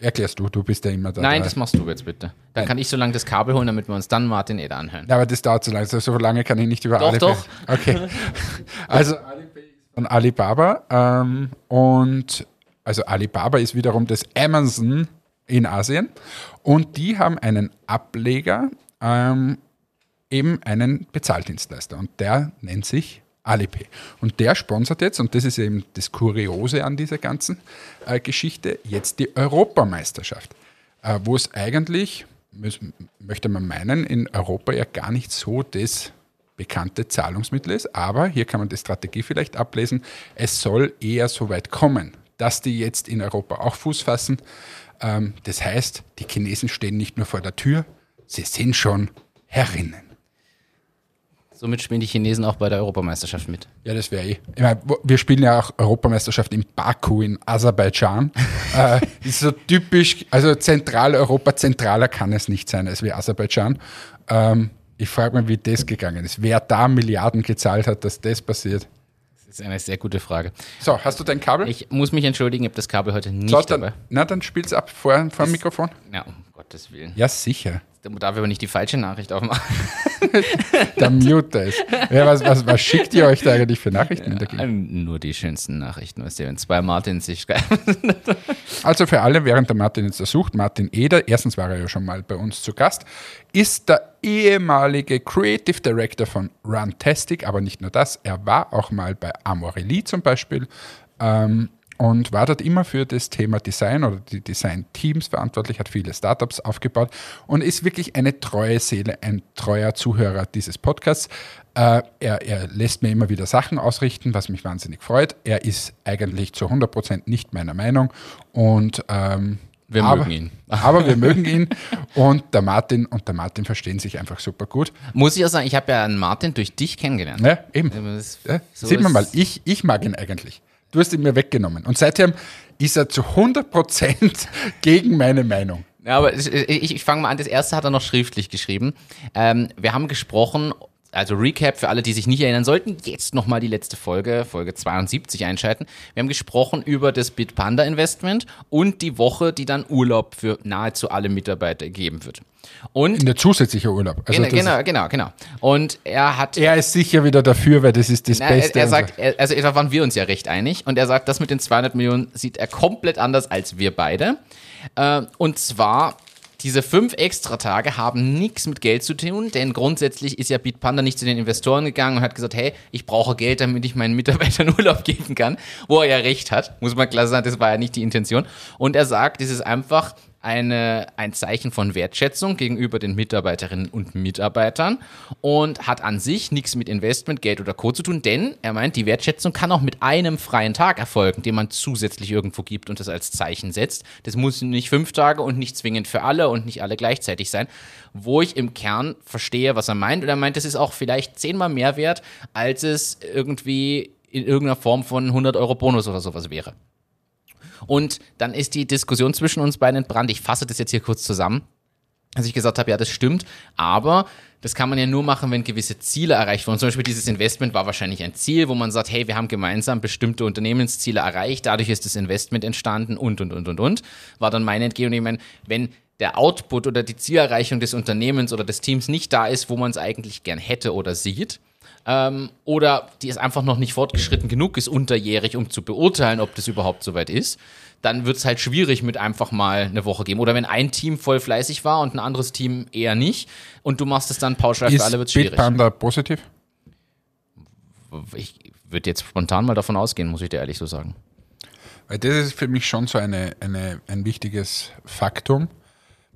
erklärst du, du bist ja immer da. Nein, da. das machst du jetzt bitte. Dann kann ich so lange das Kabel holen, damit wir uns dann Martin Eder anhören. Ja, aber das dauert zu lange. So lange kann ich nicht über Doch, Alipay. doch. Okay. Also Alipay ist von Alibaba ähm, und also Alibaba ist wiederum das Amazon in Asien und die haben einen Ableger, ähm, eben einen Bezahldienstleister und der nennt sich Alipay. Und der sponsert jetzt, und das ist eben das Kuriose an dieser ganzen äh, Geschichte, jetzt die Europameisterschaft, äh, wo es eigentlich, möchte man meinen, in Europa ja gar nicht so das bekannte Zahlungsmittel ist, aber hier kann man die Strategie vielleicht ablesen, es soll eher so weit kommen, dass die jetzt in Europa auch Fuß fassen. Ähm, das heißt, die Chinesen stehen nicht nur vor der Tür, sie sind schon Herrinnen. Somit spielen die Chinesen auch bei der Europameisterschaft mit. Ja, das wäre eh. Ich mein, wo- wir spielen ja auch Europameisterschaft in Baku in Aserbaidschan. äh, ist so typisch, also Zentraleuropa, zentraler kann es nicht sein als wie Aserbaidschan. Ähm, ich frage mich, wie das gegangen ist. Wer da Milliarden gezahlt hat, dass das passiert. Das ist eine sehr gute Frage. So, hast du dein Kabel? Ich muss mich entschuldigen, ich habe das Kabel heute nicht so, dabei. dann, na, dann spiel's ab vor, vor dem Mikrofon. Ja, um Gottes Willen. Ja, sicher. Da darf ich aber nicht die falsche Nachricht aufmachen. Der Mute ist. Ja, was, was, was schickt ihr euch da eigentlich für Nachrichten Gegend? Ähm, Nur die schönsten Nachrichten, was ihr, wenn zwei Martins sich schreiben. Also für alle, während der Martin jetzt das sucht, Martin Eder, erstens war er ja schon mal bei uns zu Gast, ist der ehemalige Creative Director von Runtastic, aber nicht nur das, er war auch mal bei Amorelie zum Beispiel ähm, und war dort immer für das Thema Design oder die Design-Teams verantwortlich, hat viele Startups aufgebaut und ist wirklich eine treue Seele, ein treuer Zuhörer dieses Podcasts. Äh, er, er lässt mir immer wieder Sachen ausrichten, was mich wahnsinnig freut. Er ist eigentlich zu 100% nicht meiner Meinung und ähm, Wir aber, mögen ihn. aber wir mögen ihn und der Martin und der Martin verstehen sich einfach super gut. Muss ich auch sagen, ich habe ja einen Martin durch dich kennengelernt. Ja, eben. Das- Ja, so sieht man mal, ich, ich mag ihn eigentlich. Du hast ihn mir weggenommen. Und seitdem ist er zu 100% gegen meine Meinung. Ja, aber ich, ich, fange mal an. Das erste hat er noch schriftlich geschrieben. Ähm, wir haben gesprochen, also Recap für alle, die sich nicht erinnern sollten, jetzt nochmal die letzte Folge, Folge 72 einschalten. Wir haben gesprochen über das Bitpanda Investment und die Woche, die dann Urlaub für nahezu alle Mitarbeiter geben wird. Und In der zusätzliche Urlaub. Also genau, genau, genau, genau. Und er hat Er ist sicher wieder dafür, weil das ist das Na, Beste. Er, er sagt, er, also da waren wir uns ja recht einig und er sagt, das mit den 200 Millionen sieht er komplett anders als wir beide. Äh, und zwar, diese fünf Extratage haben nichts mit Geld zu tun, denn grundsätzlich ist ja Bitpanda nicht zu den Investoren gegangen und hat gesagt, hey, ich brauche Geld, damit ich meinen Mitarbeitern Urlaub geben kann, wo er ja recht hat, muss man klar sagen, das war ja nicht die Intention. Und er sagt, es ist einfach eine, ein Zeichen von Wertschätzung gegenüber den Mitarbeiterinnen und Mitarbeitern und hat an sich nichts mit Investment, Geld oder Co. zu tun, denn er meint, die Wertschätzung kann auch mit einem freien Tag erfolgen, den man zusätzlich irgendwo gibt und das als Zeichen setzt. Das muss nicht fünf Tage und nicht zwingend für alle und nicht alle gleichzeitig sein, wo ich im Kern verstehe, was er meint. Und er meint, das ist auch vielleicht zehnmal mehr wert, als es irgendwie in irgendeiner Form von 100 Euro Bonus oder sowas wäre. Und dann ist die Diskussion zwischen uns beiden entbrannt. Ich fasse das jetzt hier kurz zusammen. Als ich gesagt habe, ja, das stimmt, aber das kann man ja nur machen, wenn gewisse Ziele erreicht wurden. Zum Beispiel dieses Investment war wahrscheinlich ein Ziel, wo man sagt, hey, wir haben gemeinsam bestimmte Unternehmensziele erreicht, dadurch ist das Investment entstanden und, und, und, und, und. War dann meine Entgehung. Wenn der Output oder die Zielerreichung des Unternehmens oder des Teams nicht da ist, wo man es eigentlich gern hätte oder sieht, ähm, oder die es einfach noch nicht fortgeschritten genug ist, unterjährig, um zu beurteilen, ob das überhaupt soweit ist, dann wird es halt schwierig mit einfach mal eine Woche geben. Oder wenn ein Team voll fleißig war und ein anderes Team eher nicht und du machst es dann pauschal für ist alle, wird es schwierig. Bitpanda positiv? Ich würde jetzt spontan mal davon ausgehen, muss ich dir ehrlich so sagen. Weil das ist für mich schon so eine, eine, ein wichtiges Faktum.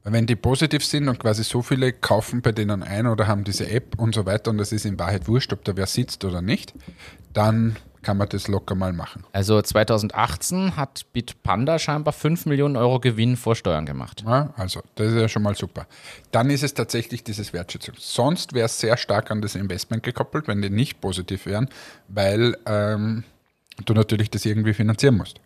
Wenn die positiv sind und quasi so viele kaufen bei denen ein oder haben diese App und so weiter und es ist in Wahrheit wurscht, ob da wer sitzt oder nicht, dann kann man das locker mal machen. Also 2018 hat Bitpanda scheinbar 5 Millionen Euro Gewinn vor Steuern gemacht. Ja, also, das ist ja schon mal super. Dann ist es tatsächlich dieses Wertschätzung. Sonst wäre es sehr stark an das Investment gekoppelt, wenn die nicht positiv wären, weil ähm, du natürlich das irgendwie finanzieren musst.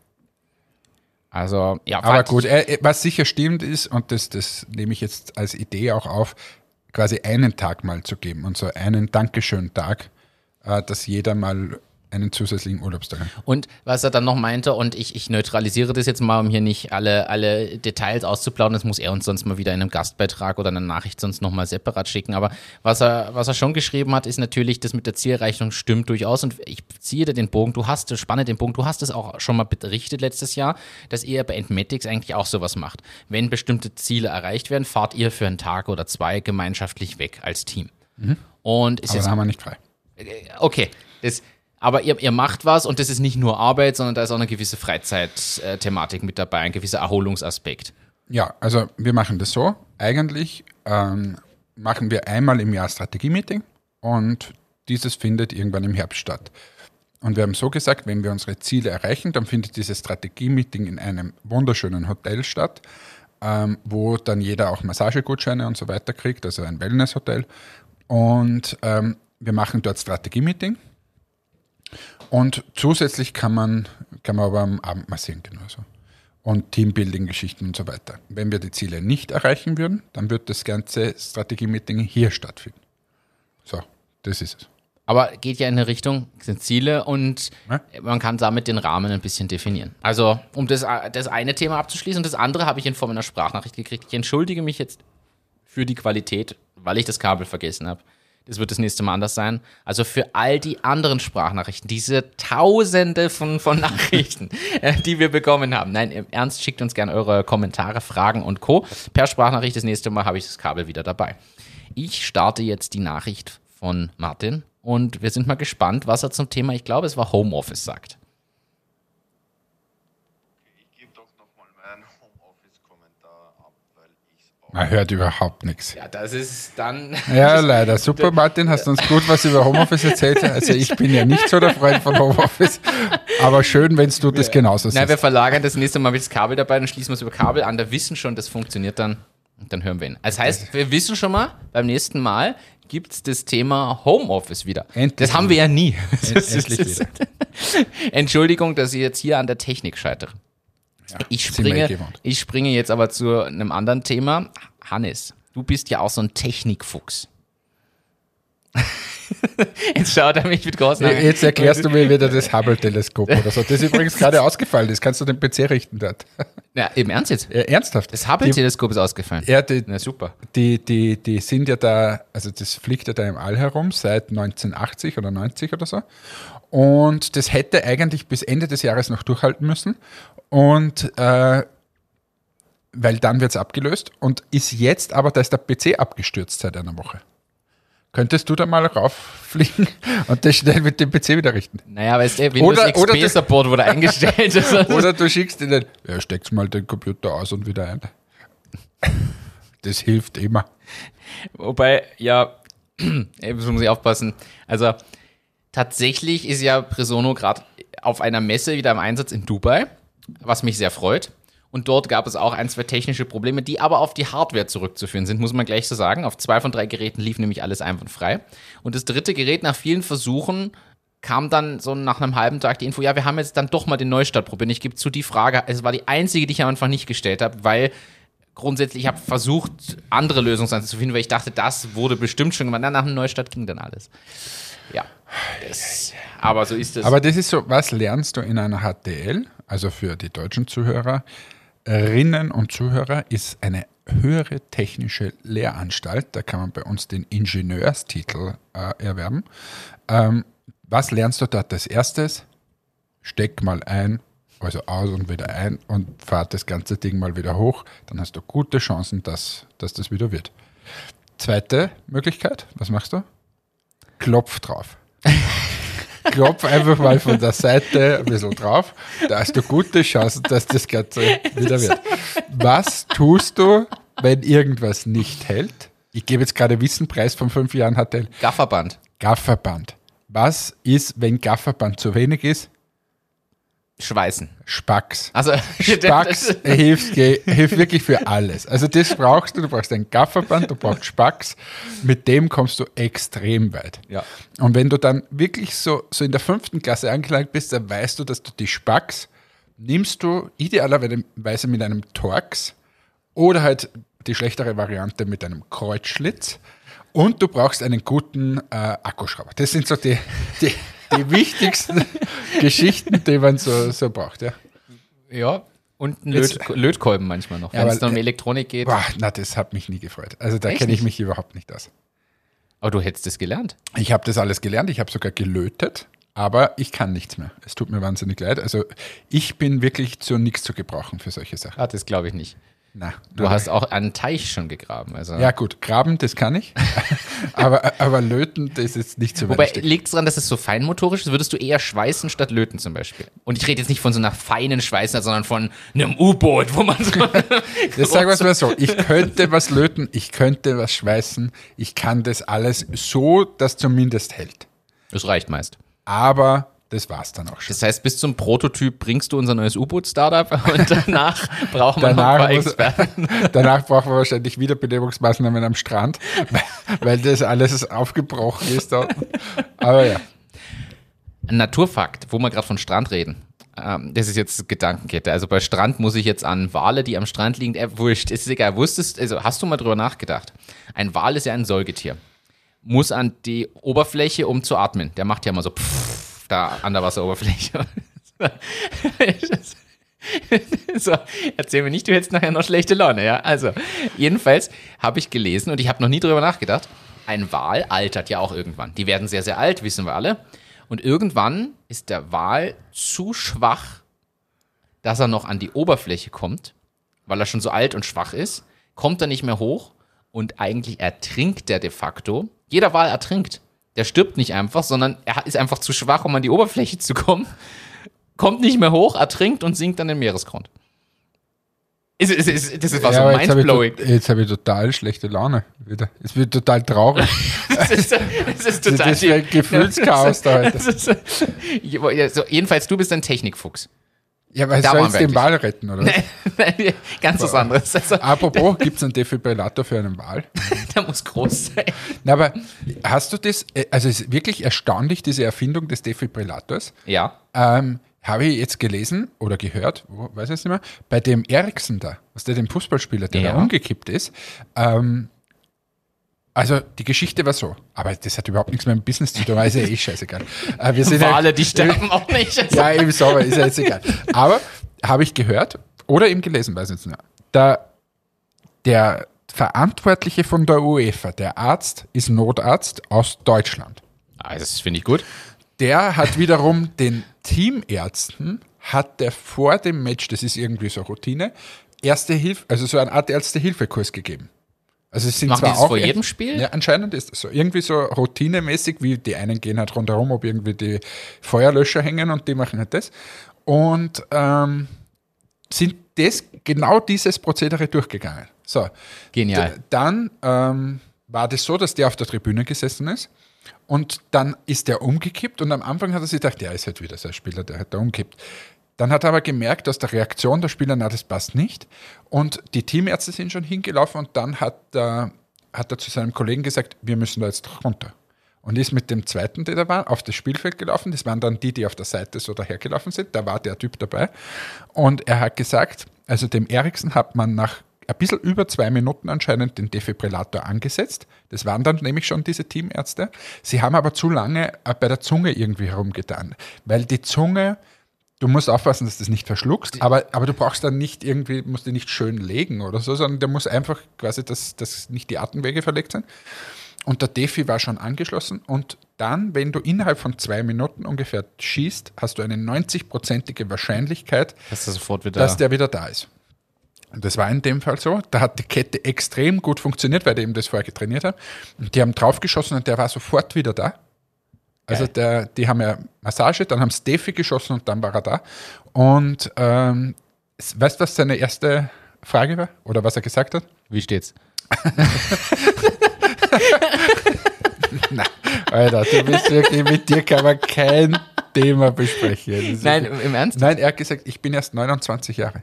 Also, ja, Aber gut, ich- äh, was sicher stimmt ist, und das, das nehme ich jetzt als Idee auch auf, quasi einen Tag mal zu geben und so einen Dankeschön-Tag, äh, dass jeder mal einen zusätzlichen Urlaubstag. Und was er dann noch meinte, und ich, ich neutralisiere das jetzt mal, um hier nicht alle, alle Details auszuplaudern, das muss er uns sonst mal wieder in einem Gastbeitrag oder einer Nachricht sonst nochmal separat schicken. Aber was er, was er schon geschrieben hat, ist natürlich, das mit der Zielerreichung stimmt durchaus. Und ich ziehe dir den Bogen, du hast, spanne den Bogen, du hast es auch schon mal berichtet letztes Jahr, dass ihr bei Entmatics eigentlich auch sowas macht. Wenn bestimmte Ziele erreicht werden, fahrt ihr für einen Tag oder zwei gemeinschaftlich weg als Team. Und ist Aber jetzt haben wir nicht frei. okay, das, aber ihr, ihr macht was und das ist nicht nur Arbeit, sondern da ist auch eine gewisse Freizeit-Thematik mit dabei, ein gewisser Erholungsaspekt. Ja, also wir machen das so. Eigentlich ähm, machen wir einmal im Jahr Strategie-Meeting und dieses findet irgendwann im Herbst statt. Und wir haben so gesagt, wenn wir unsere Ziele erreichen, dann findet dieses Strategie-Meeting in einem wunderschönen Hotel statt, ähm, wo dann jeder auch Massagegutscheine und so weiter kriegt, also ein Wellness-Hotel. Und ähm, wir machen dort Strategie-Meeting. Und zusätzlich kann man, kann man aber am Abend massieren genauso und Teambuilding-Geschichten und so weiter. Wenn wir die Ziele nicht erreichen würden, dann wird das ganze Strategie-Meeting hier stattfinden. So, das ist es. Aber geht ja in eine Richtung, sind Ziele und Ja. man kann damit den Rahmen ein bisschen definieren. Also, um das, das eine Thema abzuschließen, das andere habe ich in Form einer Sprachnachricht gekriegt. Ich entschuldige mich jetzt für die Qualität, weil ich das Kabel vergessen habe. Das wird das nächste Mal anders sein. Also für all die anderen Sprachnachrichten, diese Tausende von, von Nachrichten, äh, die wir bekommen haben. Nein, im Ernst, schickt uns gerne eure Kommentare, Fragen und Co. Per Sprachnachricht das nächste Mal habe ich das Kabel wieder dabei. Ich starte jetzt die Nachricht von Martin und wir sind mal gespannt, was er zum Thema, ich glaube, es war Homeoffice sagt. Ich gebe doch nochmal meinen Homeoffice-Kommentar ab, weil ich es Man hört überhaupt nichts. Ja, das ist dann. Ja, leider. Super, Martin, hast uns gut was über Homeoffice erzählt. Also ich bin ja nicht so der Freund von Homeoffice, aber schön, wenn du das genauso Na, wir siehst. verlagern das nächste Mal mit das Kabel dabei, dann schließen wir es über Kabel an. Da wissen schon, das funktioniert dann. Und dann hören wir ihn. Das heißt, wir wissen schon mal, beim nächsten Mal gibt es das Thema Homeoffice wieder. Endlich das haben wir ja nie. Endlich wieder. Entschuldigung, dass ich jetzt hier an der Technik scheitere. Ich, wir eh springe, gewohnt. ich springe jetzt aber zu einem anderen Thema. Hannes, du bist ja auch so ein Technikfuchs. jetzt schaut er mich mit großen Augen. Jetzt erklärst du mir wieder das Hubble-Teleskop oder so. Das ist übrigens gerade ausgefallen. Das kannst du den PC richten dort. Ja, im Ernst jetzt? Ja, ernsthaft. Das Hubble-Teleskop ist ausgefallen. Ja, die, Na super. die, die, die sind ja da, also das fliegt ja da im All herum seit 1980 oder 90 oder so. Und das hätte eigentlich bis Ende des Jahres noch durchhalten müssen. Und äh, weil dann wird es abgelöst und ist jetzt aber, da ist der PC abgestürzt seit einer Woche. Könntest du da mal rauffliegen und das schnell mit dem PC wieder richten? Naja, weißt du, Windows Oder- oder XP das- Support wurde eingestellt. Oder du schickst ihn, ja, steckst mal den Computer aus und wieder ein. Das hilft immer. Wobei, ja, das muss ich aufpassen. Also, tatsächlich ist ja Presono gerade auf einer Messe wieder im Einsatz in Dubai, was mich sehr freut. Und dort gab es auch ein, zwei technische Probleme, die aber auf die Hardware zurückzuführen sind, muss man gleich so sagen. Auf zwei von drei Geräten lief nämlich alles einwandfrei. Und das dritte Gerät nach vielen Versuchen kam dann so nach einem halben Tag die Info, ja, wir haben jetzt dann doch mal den Neustart probiert. Ich gebe zu, die Frage, es war die einzige, die ich am Anfang nicht gestellt habe, weil grundsätzlich, ich habe versucht, andere Lösungsansätze zu finden, weil ich dachte, das wurde bestimmt schon gemacht. Na, Nach dem Neustart ging dann alles. Ja. Das, aber so ist es. Aber das ist so, was lernst du in einer HTL? Also für die deutschen Zuhörerinnen und Zuhörer ist eine höhere technische Lehranstalt. Da kann man bei uns den Ingenieurstitel äh, erwerben. Ähm, was lernst du dort als erstes? Steck mal ein, also aus und wieder ein und fahrt das ganze Ding mal wieder hoch. Dann hast du gute Chancen, dass, dass das wieder wird. Zweite Möglichkeit, was machst du? Klopf drauf. Klopf einfach mal von der Seite ein bisschen drauf. Da hast du gute Chancen, dass das Ganze wieder wird. Was tust du, wenn irgendwas nicht hält? Ich gebe jetzt gerade Wissenpreis von fünf Jahren HTL. Gafferband. Gafferband. Was ist, wenn Gafferband zu wenig ist? Schweißen. Spax. Also, Spax hilft, hilft wirklich für alles. Also das brauchst du. Du brauchst ein Gafferband, du brauchst Spax. Mit dem kommst du extrem weit. Ja. Und wenn du dann wirklich so, so in der fünften Klasse angelangt bist, dann weißt du, dass du die Spax nimmst du idealerweise mit einem Torx oder halt die schlechtere Variante mit einem Kreuzschlitz. Und du brauchst einen guten äh, Akkuschrauber. Das sind so die, die, die wichtigsten Geschichten, die man so, so braucht. Ja. Ja. Und ein Löt Lötkolben manchmal noch, Ja, wenn es dann um Elektronik geht. Boah, na, das hat mich nie gefreut. Also da kenne ich mich überhaupt nicht aus. Aber du hättest es gelernt. Ich habe das alles gelernt, ich habe sogar gelötet, aber ich kann nichts mehr. Es tut mir wahnsinnig leid. Also ich bin wirklich zu nichts zu gebrauchen für solche Sachen. Ah, das glaube ich nicht. Na, Du hast auch einen Teich schon gegraben. Also. Ja gut, graben, das kann ich. aber, aber löten, das ist nicht so Wobei, liegt es daran, dass es so feinmotorisch ist? Würdest du eher schweißen statt löten zum Beispiel? Und ich rede jetzt nicht von so einer feinen Schweißer, sondern von einem U-Boot, wo man so. Das sagen wir es mal so. Ich könnte was löten, ich könnte was schweißen, ich kann das alles so, dass zumindest hält. Das reicht meist. Aber das war's dann auch schon. Das heißt, bis zum Prototyp bringst du unser neues U-Boot-Startup und danach brauchen wir noch ein Danach, paar muss, Experten. danach brauchen wir wahrscheinlich Wiederbelebungsmaßnahmen am Strand, weil, weil das alles aufgebrochen ist dort. Aber ja. Ein Naturfakt, wo wir gerade von Strand reden. Ähm, das ist jetzt Gedankenkette. Also bei Strand muss ich jetzt an Wale, die am Strand liegen, äh, wurscht, ist egal. Wusstest, also hast du mal drüber nachgedacht? Ein Wal ist ja ein Säugetier. Muss an die Oberfläche, um zu atmen. Der macht ja mal so pff, da an der Wasseroberfläche. so, erzähl mir nicht, du hättest nachher noch schlechte Laune, ja? Also, jedenfalls habe ich gelesen und ich habe noch nie drüber nachgedacht. Ein Wal altert ja auch irgendwann. Die werden sehr, sehr alt, wissen wir alle. Und irgendwann ist der Wal zu schwach, dass er noch an die Oberfläche kommt, weil er schon so alt und schwach ist, kommt er nicht mehr hoch und eigentlich ertrinkt er de facto. Jeder Wal ertrinkt. Der stirbt nicht einfach, sondern er ist einfach zu schwach, um an die Oberfläche zu kommen, kommt nicht mehr hoch, ertrinkt und sinkt dann den Meeresgrund. Ist, ist, ist, das war Ja, so aber jetzt habe ich, mindblowing. hab ich total schlechte Laune wieder. Es wird total traurig. Das ist, das ist Das total ist wie ein Gefühlschaos da heute. Das ist, jedenfalls, du bist ein Technikfuchs. Ja, weil Da soll jetzt den Ball retten, oder? was? Ganz was anderes. Also, Apropos, gibt es einen Defibrillator für einen Wal? der muss groß sein. Na, aber hast du das, äh, also es ist wirklich erstaunlich, diese Erfindung des Defibrillators. Ja. Ähm, habe ich jetzt gelesen oder gehört, wo, weiß ich jetzt nicht mehr, bei dem Eriksen da, was der dem Fußballspieler, der Ja. da umgekippt ist. Ähm, also die Geschichte war so, aber das hat überhaupt nichts mit dem Business zu tun, aber ist ja eh scheißegal. Äh, wir sind ja- Wale, die sterben auch nicht. Ja, eben so, aber ist ja jetzt egal. Aber habe ich gehört oder eben gelesen, weiß ich nicht mehr. Da, der Verantwortliche von der UEFA, der Arzt, ist Notarzt aus Deutschland. Ah, das finde ich gut. Der hat wiederum den Teamärzten, hat der vor dem Match, das ist irgendwie so Routine, Erste Hilfe, also so eine Art Erste-Hilfe-Kurs gegeben. Also es sind Machen zwar die das auch vor echt- jedem Spiel? Ja, anscheinend ist das so. Irgendwie so routinemäßig, wie die einen gehen halt rundherum, ob irgendwie die Feuerlöscher hängen und die machen halt das. Und ähm, sind das, genau dieses Prozedere durchgegangen. So, Genial. D dann ähm, war das so, dass der auf der Tribüne gesessen ist und dann ist der umgekippt und am Anfang hat er sich gedacht, der ist halt wieder so ein Spieler, der hat da umkippt. Dann hat er aber gemerkt, aus der Reaktion der Spieler, na, das passt nicht. Und die Teamärzte sind schon hingelaufen und dann hat, er- hat er zu seinem Kollegen gesagt, wir müssen da jetzt runter. Und ist mit dem zweiten, der da war, auf das Spielfeld gelaufen. Das waren dann die, die auf der Seite so dahergelaufen sind. Da war der Typ dabei. Und er hat gesagt, also dem Eriksen hat man nach ein bisschen über zwei Minuten anscheinend den Defibrillator angesetzt. Das waren dann nämlich schon diese Teamärzte. Sie haben aber zu lange äh, bei der Zunge irgendwie herumgetan, weil die Zunge, du musst aufpassen, dass du das nicht verschluckst, aber, aber du brauchst dann nicht irgendwie, musst die nicht schön legen oder so, sondern der muss einfach quasi, dass, dass nicht die Atemwege verlegt sind. Und der Defi war schon angeschlossen und dann, wenn du innerhalb von zwei Minuten ungefähr schießt, hast du eine 90-prozentige Wahrscheinlichkeit, Dass sofort wieder. dass der wieder da ist. Und das war in dem Fall so. Da hat die Kette extrem gut funktioniert, weil die eben das vorher getrainiert haben. Und die haben draufgeschossen und der war sofort wieder da. Also der, die haben ja Massage, dann haben sie Defi geschossen und dann war er da. Und ähm, weißt du, was seine erste Frage war? Oder was er gesagt hat? Wie steht's? Alter, du bist wirklich, mit dir kann man kein Thema besprechen. Nein, wirklich- im Ernst? Nein, er hat gesagt, ich bin erst 29 Jahre.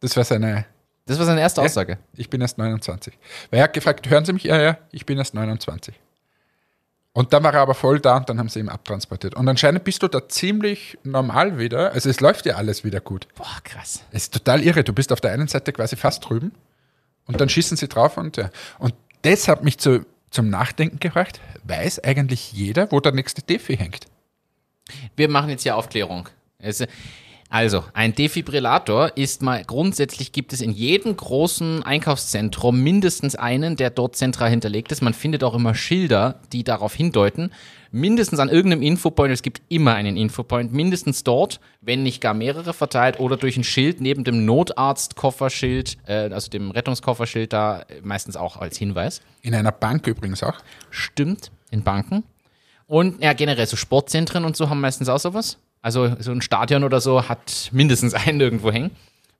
Das war seine, Das war seine erste Ja. Aussage. Ich bin erst 29. Weil er hat gefragt, hören Sie mich? Ja, ja, ich bin erst 29. Und dann war er aber voll da und dann haben sie ihn abtransportiert. Und anscheinend bist du da ziemlich normal wieder. Also es läuft ja alles wieder gut. Boah, krass. Es ist total irre. Du bist auf der einen Seite quasi fast drüben und dann schießen sie drauf und ja. Und das hat mich zu, zum Nachdenken gebracht. Weiß eigentlich jeder, wo der nächste Defi hängt? Wir machen jetzt hier Aufklärung. Es- Also, ein Defibrillator ist mal, grundsätzlich gibt es in jedem großen Einkaufszentrum mindestens einen, der dort zentral hinterlegt ist. Man findet auch immer Schilder, die darauf hindeuten. Mindestens an irgendeinem Infopoint, es gibt immer einen Infopoint, mindestens dort, wenn nicht gar mehrere verteilt oder durch ein Schild neben dem Notarztkofferschild, äh, also dem Rettungskofferschild da, meistens auch als Hinweis. In einer Bank übrigens auch. Stimmt, in Banken. Und ja, generell so Sportzentren und so haben meistens auch sowas. Also so ein Stadion oder so hat mindestens einen irgendwo hängen.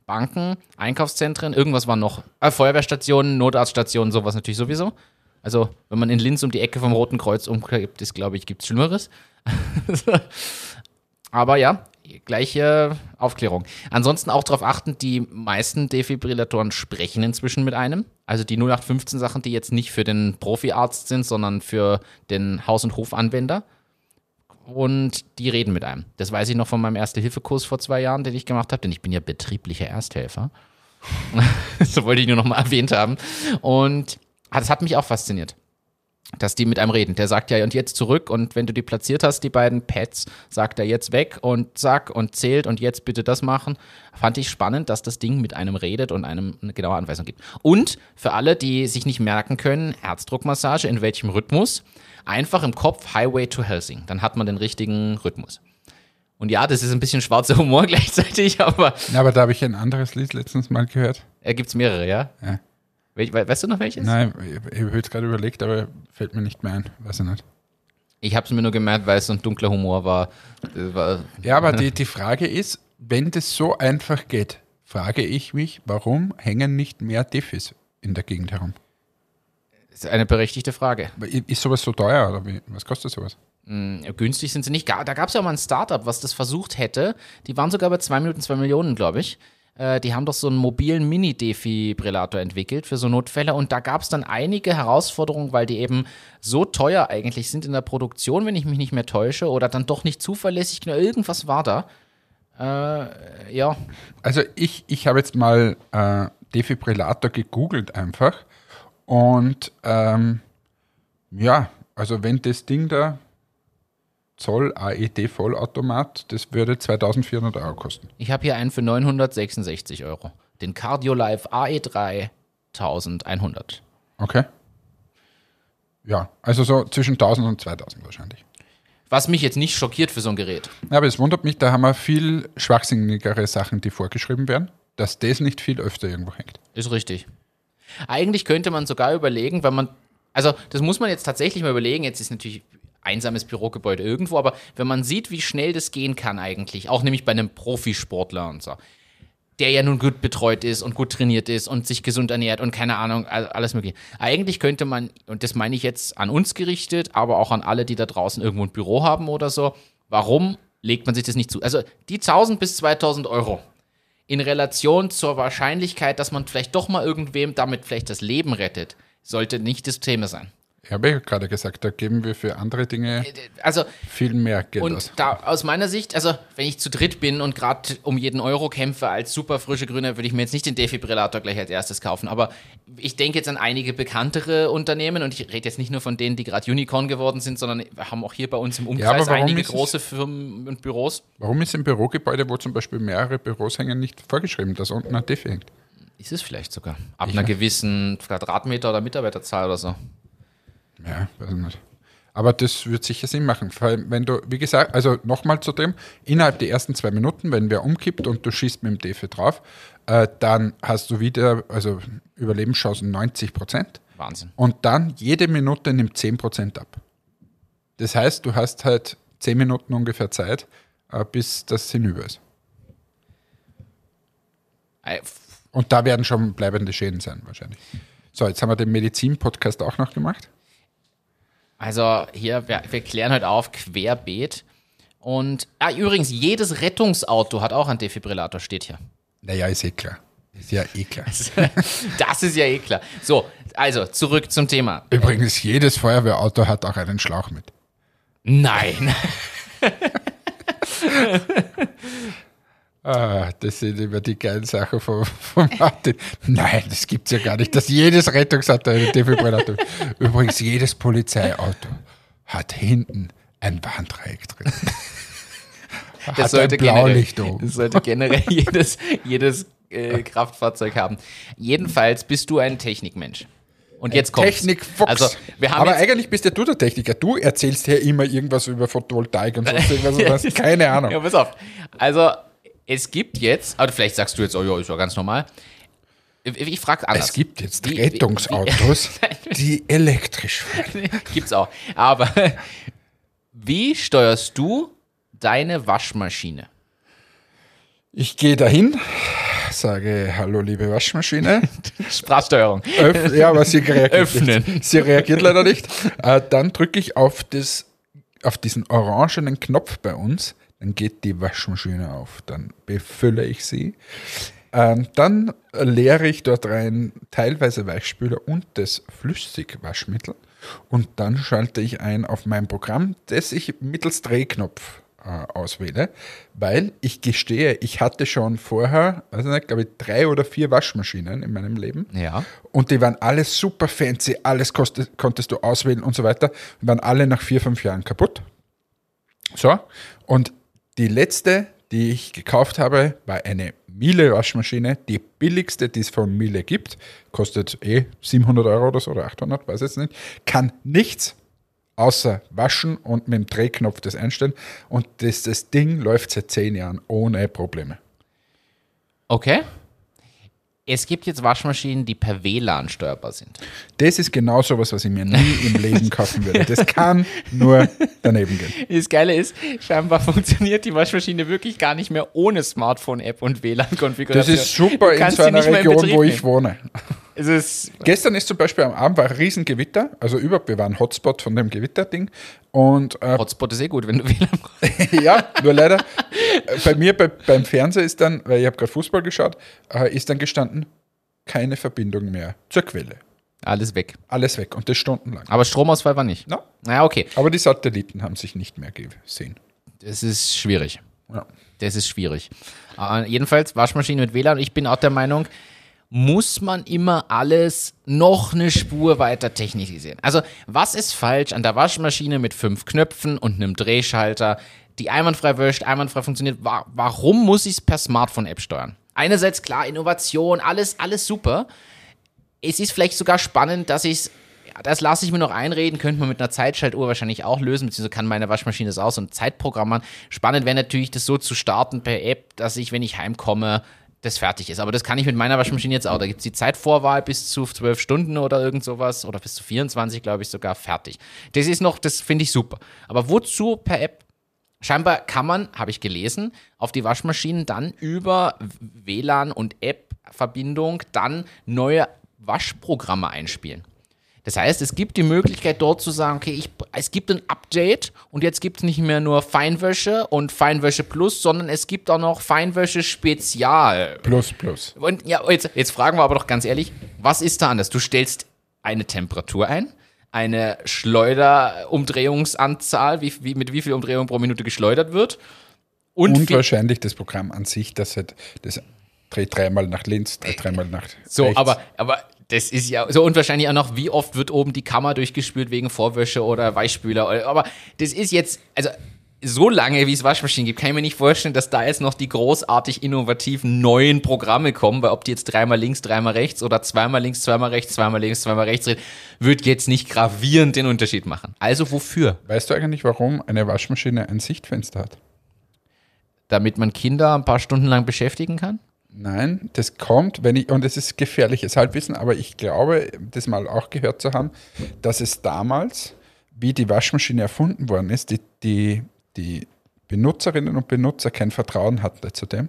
Banken, Einkaufszentren, irgendwas war noch. Äh, Feuerwehrstationen, Notarztstationen, sowas natürlich sowieso. Also, wenn man in Linz um die Ecke vom Roten Kreuz umkippt, ist, glaube ich, gibt es Schlimmeres. Aber ja, gleiche Aufklärung. Ansonsten auch darauf achten, die meisten Defibrillatoren sprechen inzwischen mit einem. Also die 0815 Sachen, die jetzt nicht für den Profiarzt sind, sondern für den Haus- und Hofanwender. Und die reden mit einem. Das weiß ich noch von meinem Erste-Hilfe-Kurs vor zwei Jahren, den ich gemacht habe, denn ich bin ja betrieblicher Ersthelfer. so wollte ich nur noch mal erwähnt haben. Und das hat mich auch fasziniert dass die mit einem reden. Der sagt ja, und jetzt zurück und wenn du die platziert hast, die beiden Pads, sagt er jetzt weg und zack und zählt und jetzt bitte das machen. Fand ich spannend, dass das Ding mit einem redet und einem eine genaue Anweisung gibt. Und für alle, die sich nicht merken können, Herzdruckmassage, in welchem Rhythmus, einfach im Kopf Highway to Helsing. Dann hat man den richtigen Rhythmus. Und ja, das ist ein bisschen schwarzer Humor gleichzeitig, aber Ja, aber da habe ich ein anderes Lied letztens mal gehört. er gibt es mehrere, ja? Ja. Wel- we- Weißt du noch welches? Nein, ich, ich habe jetzt gerade überlegt, aber fällt mir nicht mehr ein. Weiß ich nicht. Ich habe es mir nur gemerkt, weil es so ein dunkler Humor war. Das war Ja, aber die, die Frage ist, wenn das so einfach geht, frage ich mich, warum hängen nicht mehr Defis in der Gegend herum? Das ist eine berechtigte Frage. Ist sowas so teuer oder wie? was kostet sowas? Günstig sind sie nicht. Da gab es ja mal ein Startup, was das versucht hätte. Die waren sogar bei 2 Minuten 2 Millionen, glaube ich. Äh, Die haben doch so einen mobilen Mini-Defibrillator entwickelt für so Notfälle. Und da gab es dann einige Herausforderungen, weil die eben so teuer eigentlich sind in der Produktion, wenn ich mich nicht mehr täusche, oder dann doch nicht zuverlässig. Irgendwas war da. Äh, ja, Also ich, ich habe jetzt mal äh, Defibrillator gegoogelt einfach und ähm, ja, also wenn das Ding da Zoll AED Vollautomat, das würde 2400 Euro kosten. ich habe hier einen für 966 Euro. Den Cardiolife AE3 1100. Okay. Ja, also so zwischen 1000 und 2000 wahrscheinlich. Was mich jetzt nicht schockiert für so ein Gerät. Ja, aber es wundert mich, da haben wir viel schwachsinnigere Sachen, die vorgeschrieben werden, dass das nicht viel öfter irgendwo hängt. Ist richtig. Eigentlich könnte man sogar überlegen, wenn man, also das muss man jetzt tatsächlich mal überlegen, jetzt ist natürlich einsames Bürogebäude irgendwo, aber wenn man sieht, wie schnell das gehen kann eigentlich, auch nämlich bei einem Profisportler und so, der ja nun gut betreut ist und gut trainiert ist und sich gesund ernährt und keine Ahnung, all- alles mögliche. Eigentlich könnte man, und das meine ich jetzt an uns gerichtet, aber auch an alle, die da draußen irgendwo ein Büro haben oder so, warum legt man sich das nicht zu? Also die 1000 bis 2000 Euro in Relation zur Wahrscheinlichkeit, dass man vielleicht doch mal irgendwem damit vielleicht das Leben rettet, sollte nicht das Thema sein. Ich habe ja gerade gesagt, da geben wir für andere Dinge Also, viel mehr Geld und aus. da aus meiner Sicht, also wenn ich zu dritt bin und gerade um jeden Euro kämpfe als super frische Grüne, würde ich mir jetzt nicht den Defibrillator gleich als erstes kaufen. Aber ich denke jetzt an einige bekanntere Unternehmen und ich rede jetzt nicht nur von denen, die gerade Unicorn geworden sind, sondern wir haben auch hier bei uns im Umkreis warum einige große Firmen und Büros. Warum ist im Bürogebäude, wo zum Beispiel mehrere Büros hängen, nicht vorgeschrieben, dass unten ein Defi hängt? Ist es vielleicht sogar. Ab einer gewissen Quadratmeter oder Mitarbeiterzahl oder so. Ja, weiß ich nicht. Aber das wird sicher Sinn machen. Weil wenn du, wie gesagt, also nochmal zu dem, innerhalb der ersten zwei Minuten, wenn wer umkippt und du schießt mit dem Defi drauf, äh, dann hast du wieder, also Überlebenschancen 90 Prozent. Wahnsinn. Und dann jede Minute nimmt 10 Prozent ab. Das heißt, du hast halt 10 Minuten ungefähr Zeit, äh, bis das hinüber ist. Und da werden schon bleibende Schäden sein, wahrscheinlich. So, jetzt haben wir den Medizin-Podcast auch noch gemacht. Also hier, wir, wir klären heute auf, querbeet. Und ah, übrigens, jedes Rettungsauto hat auch einen Defibrillator, steht hier. Naja, ist eh klar. Ist ja eh klar. Das ist ja eh klar. So, also zurück zum Thema. Übrigens, jedes Feuerwehrauto hat auch einen Schlauch mit. Nein. Ah, das sind immer die geilen Sachen von, von Martin. Nein, das gibt's ja gar nicht, dass jedes Rettungsauto einen Defibrillator. Übrigens, jedes Polizeiauto hat hinten ein Warndreieck drin. Das hat sollte generell, das sollte generell jedes, jedes äh, Kraftfahrzeug haben. Jedenfalls bist du ein Technikmensch. Und jetzt kommt's. Technikfuchs. Also, wir haben Aber eigentlich bist ja du der Techniker. Du erzählst hier immer irgendwas über Photovoltaik und sonst irgendwas. keine Ahnung. Ja, pass auf. Also, es gibt jetzt, aber vielleicht sagst du jetzt, oh ja, ist ja ganz normal. Ich, frage anders. Es gibt jetzt Wie- wie- Rettungsautos, wie- die elektrisch fahren. Gibt's auch. Aber wie steuerst du deine Waschmaschine? Ich gehe dahin, sage Hallo, liebe Waschmaschine. Sprachsteuerung. Öff ja, aber sie reagiert Öffnen. nicht. Sie reagiert leider nicht. Äh, dann drücke ich auf, das, auf diesen orangenen Knopf bei uns. Dann geht die Waschmaschine auf. Dann befülle ich sie. Ähm, dann leere ich dort rein teilweise Weichspüler und das Flüssigwaschmittel. Und dann schalte ich ein auf mein Programm, das ich mittels Drehknopf äh, auswähle, weil ich gestehe, ich hatte schon vorher, also nicht, glaube ich, drei oder vier Waschmaschinen in meinem Leben. Ja. Und die waren alle super fancy, alles kostet, konntest du auswählen und so weiter. Waren alle nach vier, fünf Jahren kaputt. So, und die letzte, die ich gekauft habe, war eine Miele-Waschmaschine, die billigste, die es von Miele gibt. Kostet eh 700 Euro oder so oder 800, weiß jetzt nicht. Kann nichts außer waschen und mit dem Drehknopf das einstellen. Und das, das Ding läuft seit zehn Jahren ohne Probleme. Okay. Es gibt jetzt Waschmaschinen, die per WLAN steuerbar sind. Das ist genau sowas, was ich mir nie im Leben kaufen würde. Das kann nur daneben gehen. Das Geile ist, scheinbar funktioniert die Waschmaschine wirklich gar nicht mehr ohne Smartphone-App und WLAN-Konfiguration. Das ist super in so einer Region, wo ich wohne. Es ist Gestern ist zum Beispiel am Abend war ein Riesengewitter, also überhaupt, wir waren Hotspot von dem Gewitterding. Und äh, Hotspot ist eh gut, wenn du WLAN brauchst. ja, nur leider, äh, bei mir bei, beim Fernseher ist dann, weil ich habe gerade Fußball geschaut, äh, ist dann gestanden, keine Verbindung mehr zur Quelle. Alles weg. Alles weg und das stundenlang. Aber Stromausfall war nicht. Na, Na, okay. aber die Satelliten haben sich nicht mehr gesehen. Das ist schwierig. Ja. Das ist schwierig. Äh, jedenfalls Waschmaschine mit WLAN. Ich bin auch der Meinung, muss man immer alles noch eine Spur weiter technisieren. Also, was ist falsch an der Waschmaschine mit fünf Knöpfen und einem Drehschalter, die einwandfrei wäscht, einwandfrei funktioniert? Wa warum muss ich es per Smartphone-App steuern? Einerseits klar, Innovation, alles, alles super. Es ist vielleicht sogar spannend, dass ich es das lasse ich mir noch einreden, könnte man mit einer Zeitschaltuhr wahrscheinlich auch lösen, beziehungsweise kann meine Waschmaschine das so ein Zeitprogramm machen. Spannend wäre natürlich, das so zu starten per App, dass ich, wenn ich heimkomme, das fertig ist. Aber das kann ich mit meiner Waschmaschine jetzt auch. Da gibt es die Zeitvorwahl bis zu 12 Stunden oder irgend sowas oder bis zu 24, glaube ich, sogar fertig. Das ist noch, das finde ich super. Aber wozu per App? Scheinbar kann man, habe ich gelesen, auf die Waschmaschinen dann über WLAN und App-Verbindung dann neue Waschprogramme einspielen. Das heißt, es gibt die Möglichkeit dort zu sagen, okay, ich, es gibt ein Update und jetzt gibt es nicht mehr nur Feinwäsche und Feinwäsche Plus, sondern es gibt auch noch Feinwäsche Spezial. Plus, plus. Und ja, jetzt, jetzt fragen wir aber doch ganz ehrlich, was ist da anders? Du stellst eine Temperatur ein, eine Schleuderumdrehungsanzahl, wie, wie, mit wie viel Umdrehungen pro Minute geschleudert wird. Und, Und wahrscheinlich das Programm an sich, das halt, das dreht dreimal nach links, dreht dreimal nach So, rechts. aber, aber das ist ja so und wahrscheinlich auch noch, wie oft wird oben die Kammer durchgespült wegen Vorwäsche oder Weichspüler. Aber das ist jetzt, also so lange, wie es Waschmaschinen gibt, kann ich mir nicht vorstellen, dass da jetzt noch die großartig innovativen neuen Programme kommen, weil ob die jetzt dreimal links, dreimal rechts oder zweimal links, zweimal rechts, zweimal links, zweimal rechts drehen, wird jetzt nicht gravierend den Unterschied machen. Also wofür? Weißt du eigentlich, warum eine Waschmaschine ein Sichtfenster hat? Damit man Kinder ein paar Stunden lang beschäftigen kann? Nein, das kommt, wenn ich, und es ist gefährliches Halbwissen, aber ich glaube, das mal auch gehört zu haben, dass es damals, wie die Waschmaschine erfunden worden ist, die, die, die Benutzerinnen und Benutzer kein Vertrauen hatten zu dem,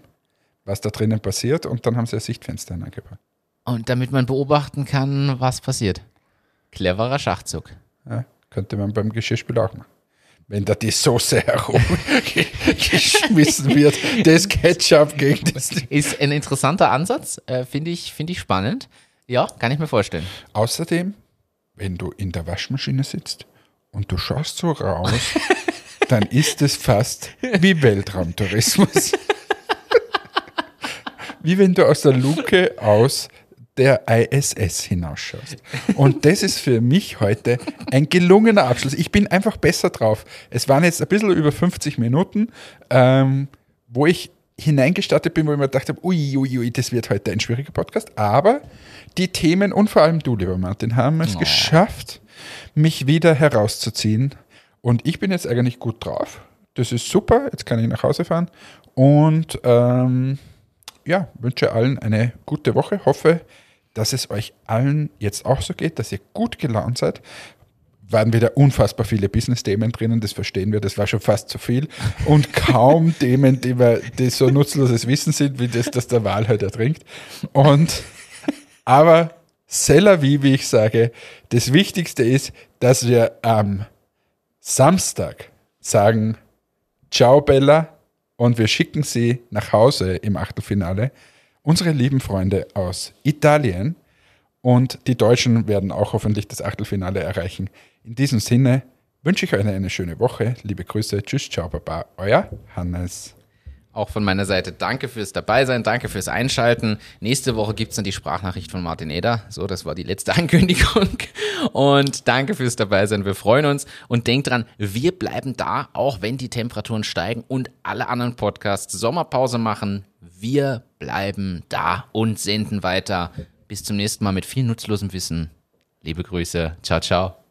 was da drinnen passiert, und dann haben sie ein Sichtfenster hineingebracht. Und damit man beobachten kann, was passiert. Cleverer Schachzug. Ja, könnte man beim Geschirrspüler auch machen. Wenn da die Soße herumgeschmissen wird, das Ketchup gegen das. Ist ein interessanter Ansatz, äh, finde ich, find ich spannend. Ja, kann ich mir vorstellen. Außerdem, wenn du in der Waschmaschine sitzt und du schaust so raus, dann ist es fast wie Weltraumtourismus. wie wenn du aus der Luke aus der ISS hinausschaust. Und das ist für mich heute ein gelungener Abschluss. Ich bin einfach besser drauf. Es waren jetzt ein bisschen über 50 Minuten, ähm, wo ich hineingestartet bin, wo ich mir gedacht habe, ui, ui, ui, das wird heute ein schwieriger Podcast. Aber die Themen und vor allem du, lieber Martin, haben es geschafft, mich wieder herauszuziehen. Und ich bin jetzt eigentlich gut drauf. Das ist super. Jetzt kann ich nach Hause fahren. Und ähm, ja, wünsche allen eine gute Woche. Hoffe, dass es euch allen jetzt auch so geht, dass ihr gut gelaunt seid. Waren wieder unfassbar viele Business-Themen drinnen, das verstehen wir, das war schon fast zu viel. Und kaum Themen, die, wir, die so nutzloses Wissen sind, wie das, dass der Wahl halt ertrinkt. Und, aber la vie, wie ich sage, das Wichtigste ist, dass wir am Samstag sagen, ciao Bella, und wir schicken sie nach Hause im Achtelfinale. Unsere lieben Freunde aus Italien und die Deutschen werden auch hoffentlich das Achtelfinale erreichen. In diesem Sinne wünsche ich euch eine schöne Woche. Liebe Grüße. Tschüss, ciao, baba. Euer Hannes. Auch von meiner Seite danke fürs Dabeisein, danke fürs Einschalten. Nächste Woche gibt es dann die Sprachnachricht von Martin Eder. So, das war die letzte Ankündigung. Und danke fürs Dabeisein. Wir freuen uns. Und denkt dran, wir bleiben da, auch wenn die Temperaturen steigen und alle anderen Podcasts Sommerpause machen. Wir bleiben da und senden weiter. Bis zum nächsten Mal mit viel nutzlosem Wissen. Liebe Grüße. Ciao, ciao.